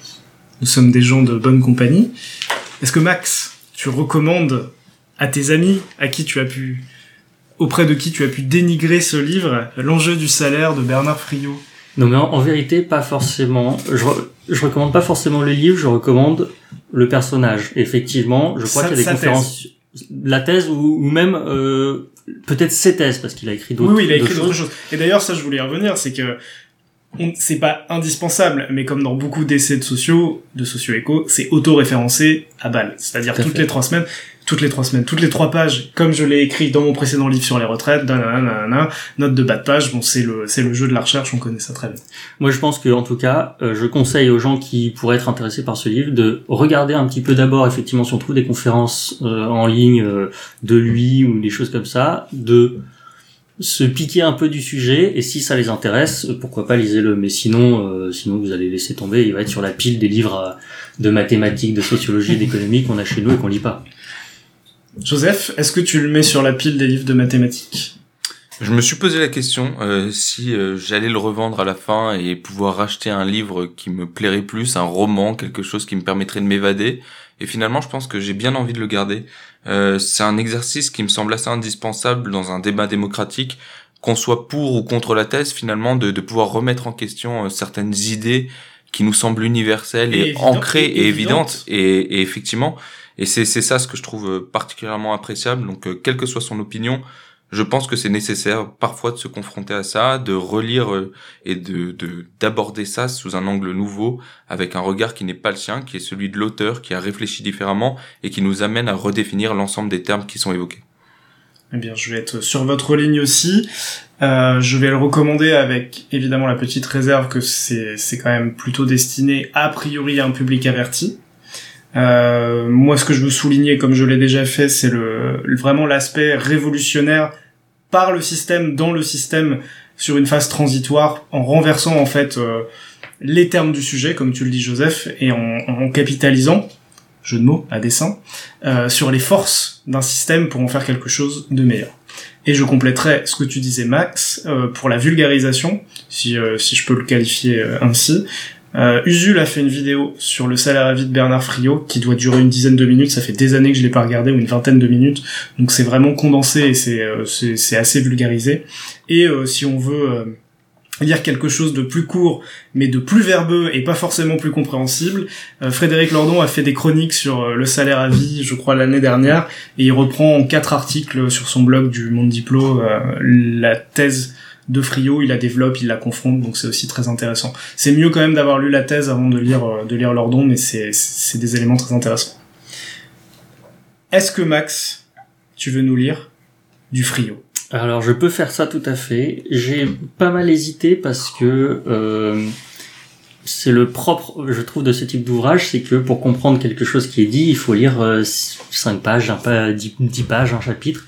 Speaker 2: nous sommes des gens de bonne compagnie, est-ce que Max, tu recommandes à tes amis à qui tu as pu, auprès de qui tu as pu dénigrer ce livre, L'enjeu du salaire de Bernard Friot?
Speaker 4: Non, mais en, en vérité, pas forcément. Je, re- je recommande pas forcément le livre, je recommande le personnage. Effectivement, je crois qu'il y a des conférences, la thèse ou, ou même euh, peut-être ses thèses parce qu'il a écrit d'autres.
Speaker 2: Oui, oui, il a écrit
Speaker 4: d'autres
Speaker 2: choses. Et d'ailleurs, ça, je voulais y revenir, c'est que c'est pas indispensable, mais comme dans beaucoup d'essais de sociaux, de socio-éco, c'est auto-référencé à balle. C'est-à-dire toutes
Speaker 4: fait.
Speaker 2: les trois semaines, toutes les trois semaines, toutes les trois pages, comme je l'ai écrit dans mon précédent livre sur les retraites, nanana, note de bas de page, bon, c'est le, c'est le jeu de la recherche, on connaît ça très bien.
Speaker 4: Moi, je pense que, en tout cas, euh, je conseille aux gens qui pourraient être intéressés par ce livre de regarder un petit peu d'abord, effectivement, si on trouve des conférences euh, en ligne euh, de lui ou des choses comme ça, de se piquer un peu du sujet et si ça les intéresse, pourquoi pas lisez-le. Mais sinon, euh, sinon vous allez laisser tomber. Il va être sur la pile des livres de mathématiques, de sociologie, d'économie qu'on a chez nous et qu'on lit pas.
Speaker 2: Joseph, est-ce que tu le mets sur la pile des livres de mathématiques?
Speaker 3: Je me suis posé la question euh, si euh, j'allais le revendre à la fin et pouvoir racheter un livre qui me plairait plus, un roman, quelque chose qui me permettrait de m'évader. Et finalement, je pense que j'ai bien envie de le garder. Euh, c'est un exercice qui me semble assez indispensable dans un débat démocratique, qu'on soit pour ou contre la thèse, finalement, de, de pouvoir remettre en question euh, certaines idées qui nous semblent universelles
Speaker 2: Et
Speaker 3: et,
Speaker 2: évident-
Speaker 3: ancrées
Speaker 2: et
Speaker 3: et
Speaker 2: évidentes.
Speaker 3: évidentes. Et, et effectivement, et c'est c'est ça ce que je trouve euh, particulièrement appréciable. Donc, euh, quelle que soit son opinion, je pense que c'est nécessaire parfois de se confronter à ça, de relire euh, et de de- d'aborder ça sous un angle nouveau, avec un regard qui n'est pas le sien, qui est celui de l'auteur, qui a réfléchi différemment et qui nous amène à redéfinir l'ensemble des termes qui sont évoqués.
Speaker 2: Eh bien, je vais être sur votre ligne aussi. Euh, je vais le recommander avec évidemment la petite réserve que c'est quand même plutôt destiné a priori à un public averti. Euh, moi, ce que je veux souligner, comme je l'ai déjà fait, c'est le vraiment l'aspect révolutionnaire par le système, dans le système, sur une phase transitoire, en renversant en fait euh, les termes du sujet, comme tu le dis Joseph, et en, en capitalisant, jeu de mots à dessein, euh, sur les forces d'un système pour en faire quelque chose de meilleur. Et je compléterai ce que tu disais Max euh, pour la vulgarisation, si, euh, si je peux le qualifier euh, ainsi. Euh, Usul a fait une vidéo sur le salaire à vie de Bernard Friot qui doit durer une dizaine de minutes. Ça fait des années que je l'ai pas regardé ou une vingtaine de minutes, donc c'est vraiment condensé et c'est euh, assez vulgarisé. Et euh, si on veut euh, lire quelque chose de plus court mais de plus verbeux et pas forcément plus compréhensible, Frédéric Lordon a fait des chroniques sur le salaire à vie, je crois l'année dernière, et il reprend en quatre articles sur son blog du Monde Diplo la thèse de Friot, il la développe, il la confronte, donc c'est aussi très intéressant. C'est mieux quand même d'avoir lu la thèse avant de lire euh, de lire Lordon, mais c'est c'est des éléments très intéressants. Est-ce que Max, tu veux nous lire du Friot?
Speaker 4: Alors je peux faire ça tout à fait. J'ai pas mal hésité parce que euh, c'est le propre, je trouve, de ce type d'ouvrage, c'est que pour comprendre quelque chose qui est dit, il faut lire euh, 5 pages, un pas 10, 10 pages, un chapitre.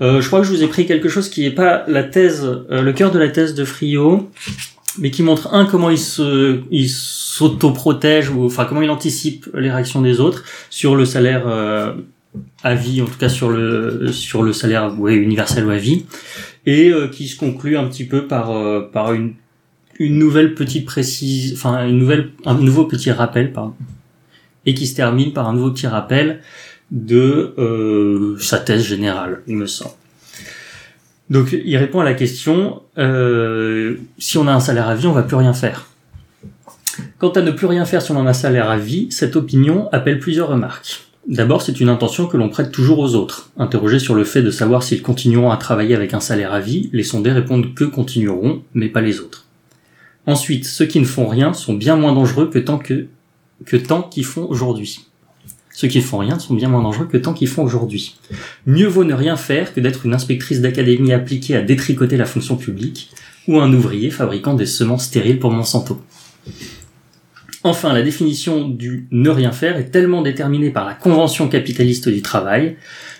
Speaker 4: Euh, je crois que je vous ai pris quelque chose qui n'est pas la thèse, euh, le cœur de la thèse de Friot, mais qui montre un comment il se, il s'auto-protège ou enfin comment il anticipe les réactions des autres sur le salaire euh, à vie, en tout cas sur le sur le salaire ouais, universel ou à vie, et euh, qui se conclut un petit peu par euh, par une une nouvelle petite précise, enfin une nouvelle un nouveau petit rappel pardon, et qui se termine par un nouveau petit rappel de euh, sa thèse générale, il me semble. Donc il répond à la question euh, si on a un salaire à vie, on va plus rien faire. Quant à ne plus rien faire si on a un salaire à vie, cette opinion appelle plusieurs remarques. D'abord, c'est une intention que l'on prête toujours aux autres. Interrogés sur le fait de savoir s'ils continueront à travailler avec un salaire à vie, les sondés répondent que continueront, mais pas les autres. Ensuite, ceux qui ne font rien sont bien moins dangereux que tant que, que tant qu'ils font aujourd'hui. Ceux qui ne font rien sont bien moins dangereux que tant qu'ils font aujourd'hui. Mieux vaut ne rien faire que d'être une inspectrice d'académie appliquée à détricoter la fonction publique, ou un ouvrier fabriquant des semences stériles pour Monsanto. Enfin, la définition du ne rien faire est tellement déterminée par la convention capitaliste du travail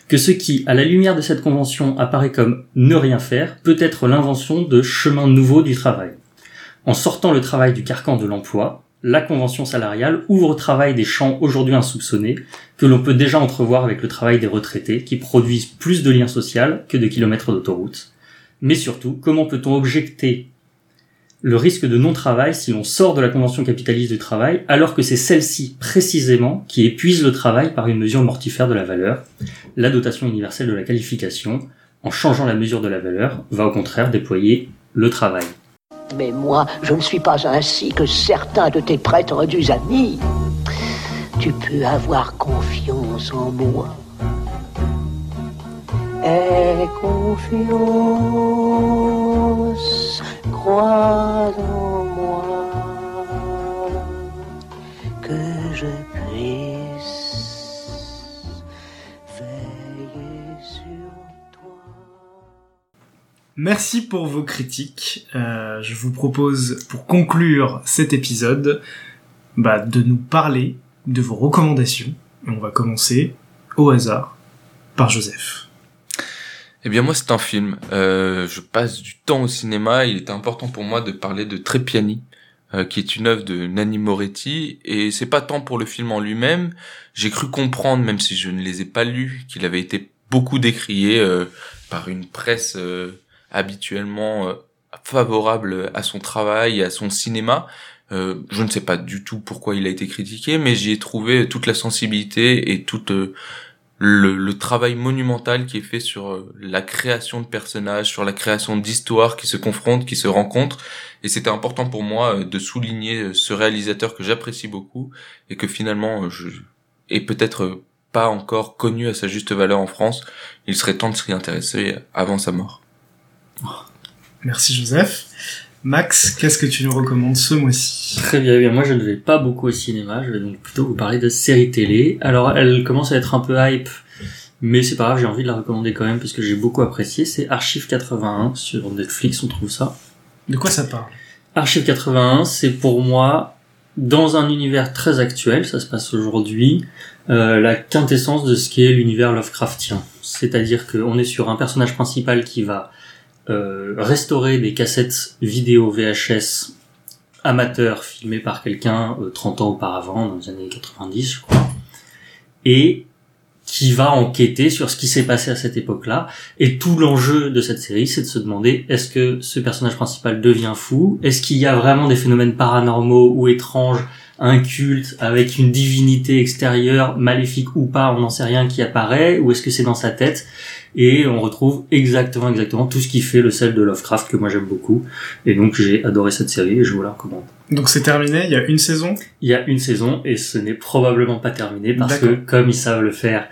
Speaker 4: que ce qui, à la lumière de cette convention, apparaît comme ne rien faire peut être l'invention de chemins nouveaux du travail. En sortant le travail du carcan de l'emploi, la convention salariale ouvre au travail des champs aujourd'hui insoupçonnés que l'on peut déjà entrevoir avec le travail des retraités qui produisent plus de liens sociaux que de kilomètres d'autoroute. Mais surtout, comment peut-on objecter le risque de non-travail si l'on sort de la convention capitaliste du travail, alors que c'est celle-ci précisément qui épuise le travail par une mesure mortifère de la valeur, la dotation universelle de la qualification, en changeant la mesure de la valeur, va au contraire déployer le travail.
Speaker 1: Mais moi, je ne suis pas ainsi que certains de tes prétendus amis. Tu peux avoir confiance en moi. Aie confiance, crois en moi,
Speaker 2: Merci pour vos critiques. Euh, je vous propose, pour conclure cet épisode, bah, de nous parler de vos recommandations. Et on va commencer au hasard par Joseph.
Speaker 3: Eh bien moi c'est un film. Euh, je passe du temps au cinéma. Il était important pour moi de parler de Trepiani, euh, qui est une œuvre de Nanni Moretti. Et c'est pas tant pour le film en lui-même. J'ai cru comprendre, même si je ne les ai pas lus, qu'il avait été beaucoup décrié euh, par une presse euh, habituellement euh, favorable à son travail à son cinéma. Euh, je ne sais pas du tout pourquoi il a été critiqué, mais j'y ai trouvé toute la sensibilité et toute euh, le, le travail monumental qui est fait sur euh, la création de personnages, sur la création d'histoires qui se confrontent, qui se rencontrent. Et c'était important pour moi de souligner ce réalisateur que j'apprécie beaucoup et que finalement je est peut-être pas encore connu à sa juste valeur en France. Il serait temps de s'y intéresser avant sa mort.
Speaker 2: Merci Joseph. Max, qu'est-ce que tu nous recommandes ce mois-ci?
Speaker 4: Très bien, bien, moi je ne vais pas beaucoup au cinéma, je vais donc plutôt vous parler de séries télé. Alors elle commence à être un peu hype, mais c'est pas grave, j'ai envie de la recommander quand même parce que j'ai beaucoup apprécié. C'est Archive 81 sur Netflix, on trouve ça.
Speaker 2: De quoi ça parle?
Speaker 4: Archive 81, c'est pour moi, dans un univers très actuel, ça se passe aujourd'hui, euh, la quintessence de ce qu'est l'univers Lovecraftien. C'est-à-dire qu'on est sur un personnage principal qui va euh, restaurer des cassettes vidéo VHS amateurs filmées par quelqu'un euh, 30 ans auparavant, dans les années 90 je crois, et qui va enquêter sur ce qui s'est passé à cette époque-là. Et tout l'enjeu de cette série, c'est de se demander est-ce que ce personnage principal devient fou? Est-ce qu'il y a vraiment des phénomènes paranormaux ou étranges un culte avec une divinité extérieure, maléfique ou pas, on n'en sait rien qui apparaît, ou est-ce que c'est dans sa tête? Et on retrouve exactement, exactement tout ce qui fait le sel de Lovecraft que moi j'aime beaucoup. Et donc j'ai adoré cette série et je vous la recommande.
Speaker 2: Donc c'est terminé, il y a une saison?
Speaker 4: Il y a une saison et ce n'est probablement pas terminé parce que comme ils savent le faire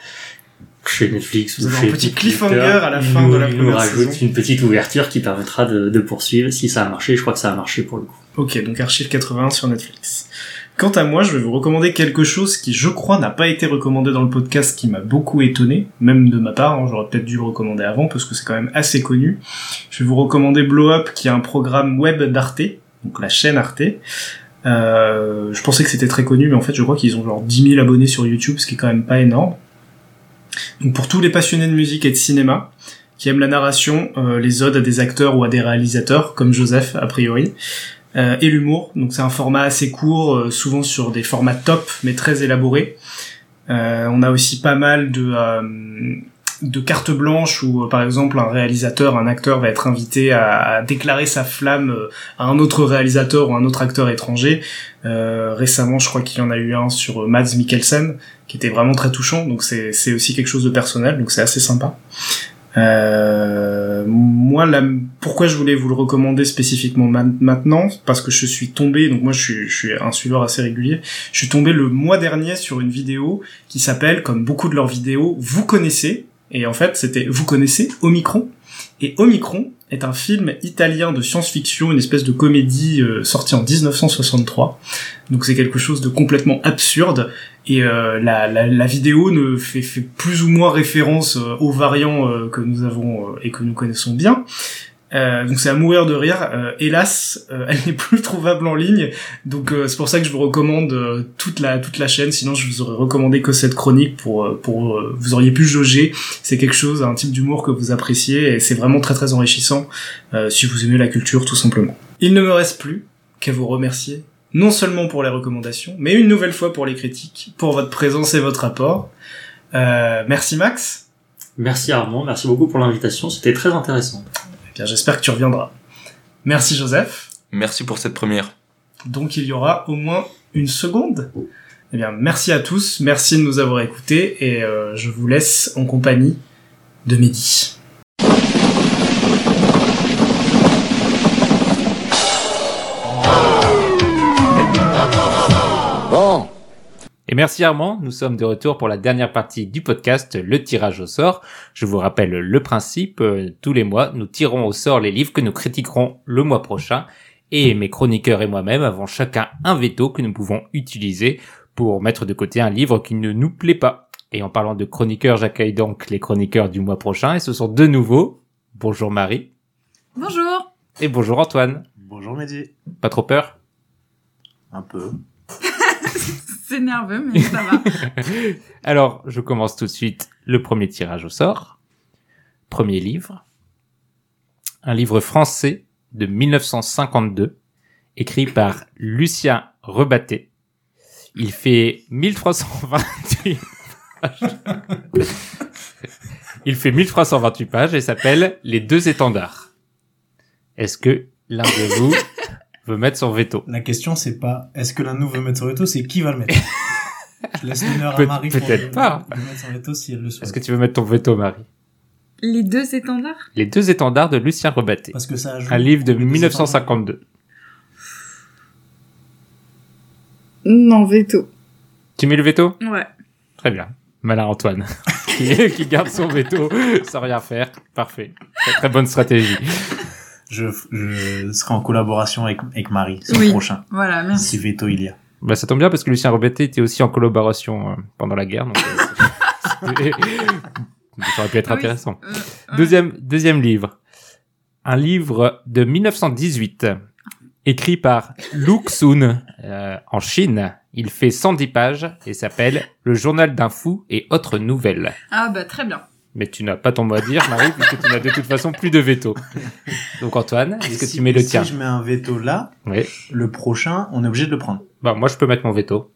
Speaker 4: chez Netflix ou chez
Speaker 2: un petit
Speaker 4: Twitter,
Speaker 2: cliffhanger à la fin
Speaker 4: nous-
Speaker 2: de la
Speaker 4: ils nous
Speaker 2: première
Speaker 4: rajoutent
Speaker 2: saison.
Speaker 4: une petite ouverture qui permettra de, de poursuivre si ça a marché. Je crois que ça a marché pour le coup.
Speaker 2: Ok, donc Archive 81 sur Netflix. Quant à moi, je vais vous recommander quelque chose qui, je crois, n'a pas été recommandé dans le podcast, qui m'a beaucoup étonné, même de ma part, hein, j'aurais peut-être dû le recommander avant, parce que c'est quand même assez connu. Je vais vous recommander Blow Up, qui est un programme web d'Arte, donc la chaîne Arte. Euh, je pensais que c'était très connu, mais en fait, je crois qu'ils ont genre 10 000 abonnés sur YouTube, ce qui est quand même pas énorme. Donc pour tous les passionnés de musique et de cinéma, qui aiment la narration, euh, les odes à des acteurs ou à des réalisateurs, comme Joseph, a priori, euh, et l'humour. Donc c'est un format assez court, euh, souvent sur des formats top, mais très élaborés. Euh, on a aussi pas mal de euh, de cartes blanches où, par exemple, un réalisateur, un acteur va être invité à, déclarer sa flamme à un autre réalisateur ou un autre acteur étranger. Récemment, je crois qu'il y en a eu un sur Mads Mikkelsen, qui était vraiment très touchant. Donc c'est aussi quelque chose de personnel, donc c'est assez sympa. Euh, moi, la, pourquoi je voulais vous le recommander spécifiquement ma- maintenant? Parce que je suis tombé, donc moi je suis, un suiveur assez régulier, je suis tombé le mois dernier sur une vidéo qui s'appelle, comme beaucoup de leurs vidéos, Vous connaissez Et en fait, c'était Vous connaissez Omicron Et Omicron est un film italien de science-fiction, une espèce de comédie euh, sortie en 1963. Donc c'est quelque chose de complètement absurde. Et euh, la, vidéo ne fait, fait plus ou moins référence euh, aux variants euh, que nous avons euh, et que nous connaissons bien. Euh, donc c'est à mourir de rire. Euh, hélas, euh, elle n'est plus trouvable en ligne, donc euh, c'est pour ça que je vous recommande euh, toute la toute la chaîne. Sinon, je vous aurais recommandé que cette chronique pour euh, pour vous auriez pu jauger. C'est quelque chose, un type d'humour que vous appréciez et c'est vraiment très très enrichissant si vous aimez la culture tout simplement. Il ne me reste plus qu'à vous remercier non seulement pour les recommandations, mais une nouvelle fois pour les critiques, pour votre présence et votre apport. Merci Max.
Speaker 4: Merci Armand, merci beaucoup pour l'invitation, c'était très intéressant.
Speaker 2: Bien, j'espère que tu reviendras. Merci Joseph.
Speaker 3: Merci pour cette première.
Speaker 2: Donc il y aura au moins une seconde. Eh bien, merci à tous, merci de nous avoir écoutés et euh, je vous laisse en compagnie de Mehdi.
Speaker 8: Et merci Armand, nous sommes de retour pour la dernière partie du podcast, le tirage au sort. Je vous rappelle le principe, euh, tous les mois, nous tirons au sort les livres que nous critiquerons le mois prochain, et mes chroniqueurs et moi-même avons chacun un veto que nous pouvons utiliser pour mettre de côté un livre qui ne nous plaît pas. Et en parlant de chroniqueurs, j'accueille donc les chroniqueurs du mois prochain, et ce sont de nouveau, bonjour Marie,
Speaker 9: Bonjour.
Speaker 8: et bonjour Antoine.
Speaker 10: Bonjour Mehdi.
Speaker 8: Pas trop peur?
Speaker 10: Un peu.
Speaker 9: C'est nerveux, mais ça va.
Speaker 8: Alors, je commence tout de suite le premier tirage au sort. Premier livre. Un livre français de 1952, écrit par Lucien Rebatté. Il fait 1328 pages. Il fait 1328 pages et s'appelle Les deux étendards. Est-ce que l'un de vous veut mettre son veto
Speaker 10: La question, c'est pas est-ce que l'un de nous veut mettre son veto, c'est qui va le mettre? Je laisse l'honneur à
Speaker 8: Peut-
Speaker 10: Marie
Speaker 8: peut-être pas.
Speaker 10: de mettre son veto si elle le souhaite.
Speaker 8: Est-ce que tu veux mettre ton veto, Marie?
Speaker 9: Les deux étendards?
Speaker 8: Les deux étendards de Lucien Rebatté.
Speaker 10: Parce que ça
Speaker 8: Un livre de
Speaker 10: pour les deux
Speaker 8: 1952.
Speaker 9: Non, veto.
Speaker 8: Tu mets le veto?
Speaker 9: Ouais.
Speaker 8: Très bien. Malin Antoine, qui, qui garde son veto sans rien faire. Parfait. Très, très bonne stratégie.
Speaker 10: Je, je serai en collaboration avec, avec Marie sur
Speaker 9: Oui.
Speaker 10: le prochain.
Speaker 9: Voilà,
Speaker 10: Si
Speaker 9: merci.
Speaker 10: veto il y a.
Speaker 8: Bah, ça tombe bien parce que Lucien Rebatté était aussi en collaboration euh, pendant la guerre. Donc, euh, ça aurait pu être
Speaker 9: Ah oui.
Speaker 8: intéressant.
Speaker 9: Euh, ouais.
Speaker 8: Deuxième, deuxième livre. Un livre de 1918, écrit par Lu Xun euh, en Chine. Il fait 110 pages et s'appelle Le journal d'un fou et autres nouvelles.
Speaker 9: Ah bah très bien.
Speaker 8: Mais tu n'as pas ton mot à dire, Marie, puisque tu n'as de toute façon plus de veto. Donc Antoine, est-ce que
Speaker 10: Si-
Speaker 8: tu mets le
Speaker 10: si
Speaker 8: tien
Speaker 10: je mets un veto là,
Speaker 8: Oui.
Speaker 10: le prochain, on est obligé de le prendre.
Speaker 8: Bah, moi, je peux mettre mon veto.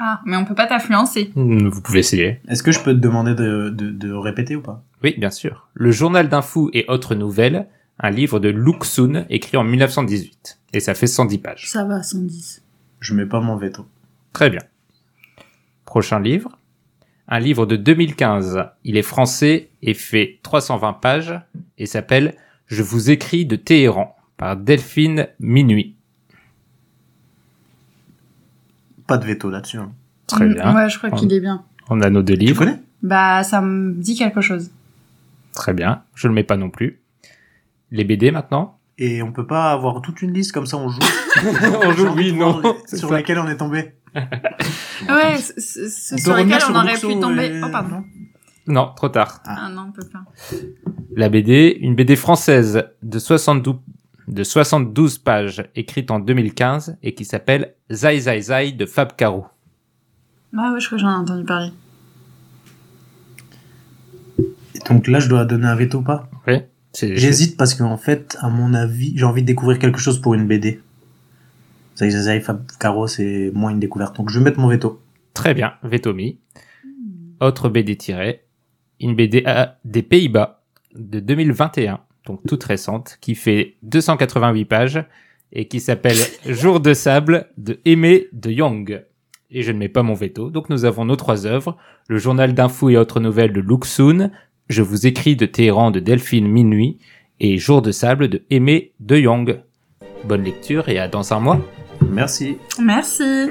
Speaker 9: Ah, mais on peut pas t'influencer.
Speaker 8: Hmm, Vous pouvez essayer.
Speaker 10: Est-ce que je peux te demander de, de, de répéter ou pas?
Speaker 8: Oui, bien sûr. Le journal d'un fou et autres nouvelles, un livre de Lu Xun, écrit en 1918. Et ça fait 110 pages.
Speaker 9: Ça va, 110.
Speaker 10: Je mets pas mon veto.
Speaker 8: Très bien. Prochain livre. Un livre de 2015. Il est français et fait 320 pages et s'appelle Je vous écris de Téhéran par Delphine Minuit.
Speaker 10: Pas de veto là-dessus. hein.
Speaker 8: Très
Speaker 9: Mm,
Speaker 8: bien.
Speaker 9: Ouais, je crois qu'il est bien.
Speaker 8: On a nos deux
Speaker 10: Tu
Speaker 8: livres.
Speaker 10: connais?
Speaker 9: Bah, ça me dit quelque chose.
Speaker 8: Très bien. Je le mets pas non plus. Les BD maintenant?
Speaker 10: Et on peut pas avoir toute une liste comme ça on joue.
Speaker 8: On joue, oui, non.
Speaker 10: les- Sur
Speaker 8: ça.
Speaker 10: lesquels on est tombé.
Speaker 9: Ouais, ceux sur lesquels
Speaker 10: revenir
Speaker 9: on aurait pu tomber.
Speaker 10: et-
Speaker 9: Oh, pardon.
Speaker 8: Non, trop tard.
Speaker 9: Ah non, on peut pas.
Speaker 8: La BD, une BD française de 72, de 72 pages, écrite en 2015 et qui s'appelle Zai Zai Zai de Fab Caro.
Speaker 9: Bah ouais, je crois que j'en ai entendu parler.
Speaker 10: Et donc là, je dois donner un veto ou pas?
Speaker 8: Oui.
Speaker 10: J'hésite parce qu'en fait, à mon avis, j'ai envie de découvrir quelque chose pour une BD. Zai Zai, Fab Caro, c'est moins une découverte. Donc je vais mettre mon veto.
Speaker 8: Très bien, Vetomi. Autre BD tirée, une BD à- des Pays-Bas de 2021, donc toute récente, qui fait 288 pages et qui s'appelle Jour de sable de Aimé de Young. Et je ne mets pas mon veto, donc nous avons nos trois œuvres, le journal d'infos et autres nouvelles de Luxun, Je vous écris de Téhéran de Delphine Minuit et Jour de sable de Aimé de Young. Bonne lecture et à dans un mois.
Speaker 10: Merci.
Speaker 9: Merci.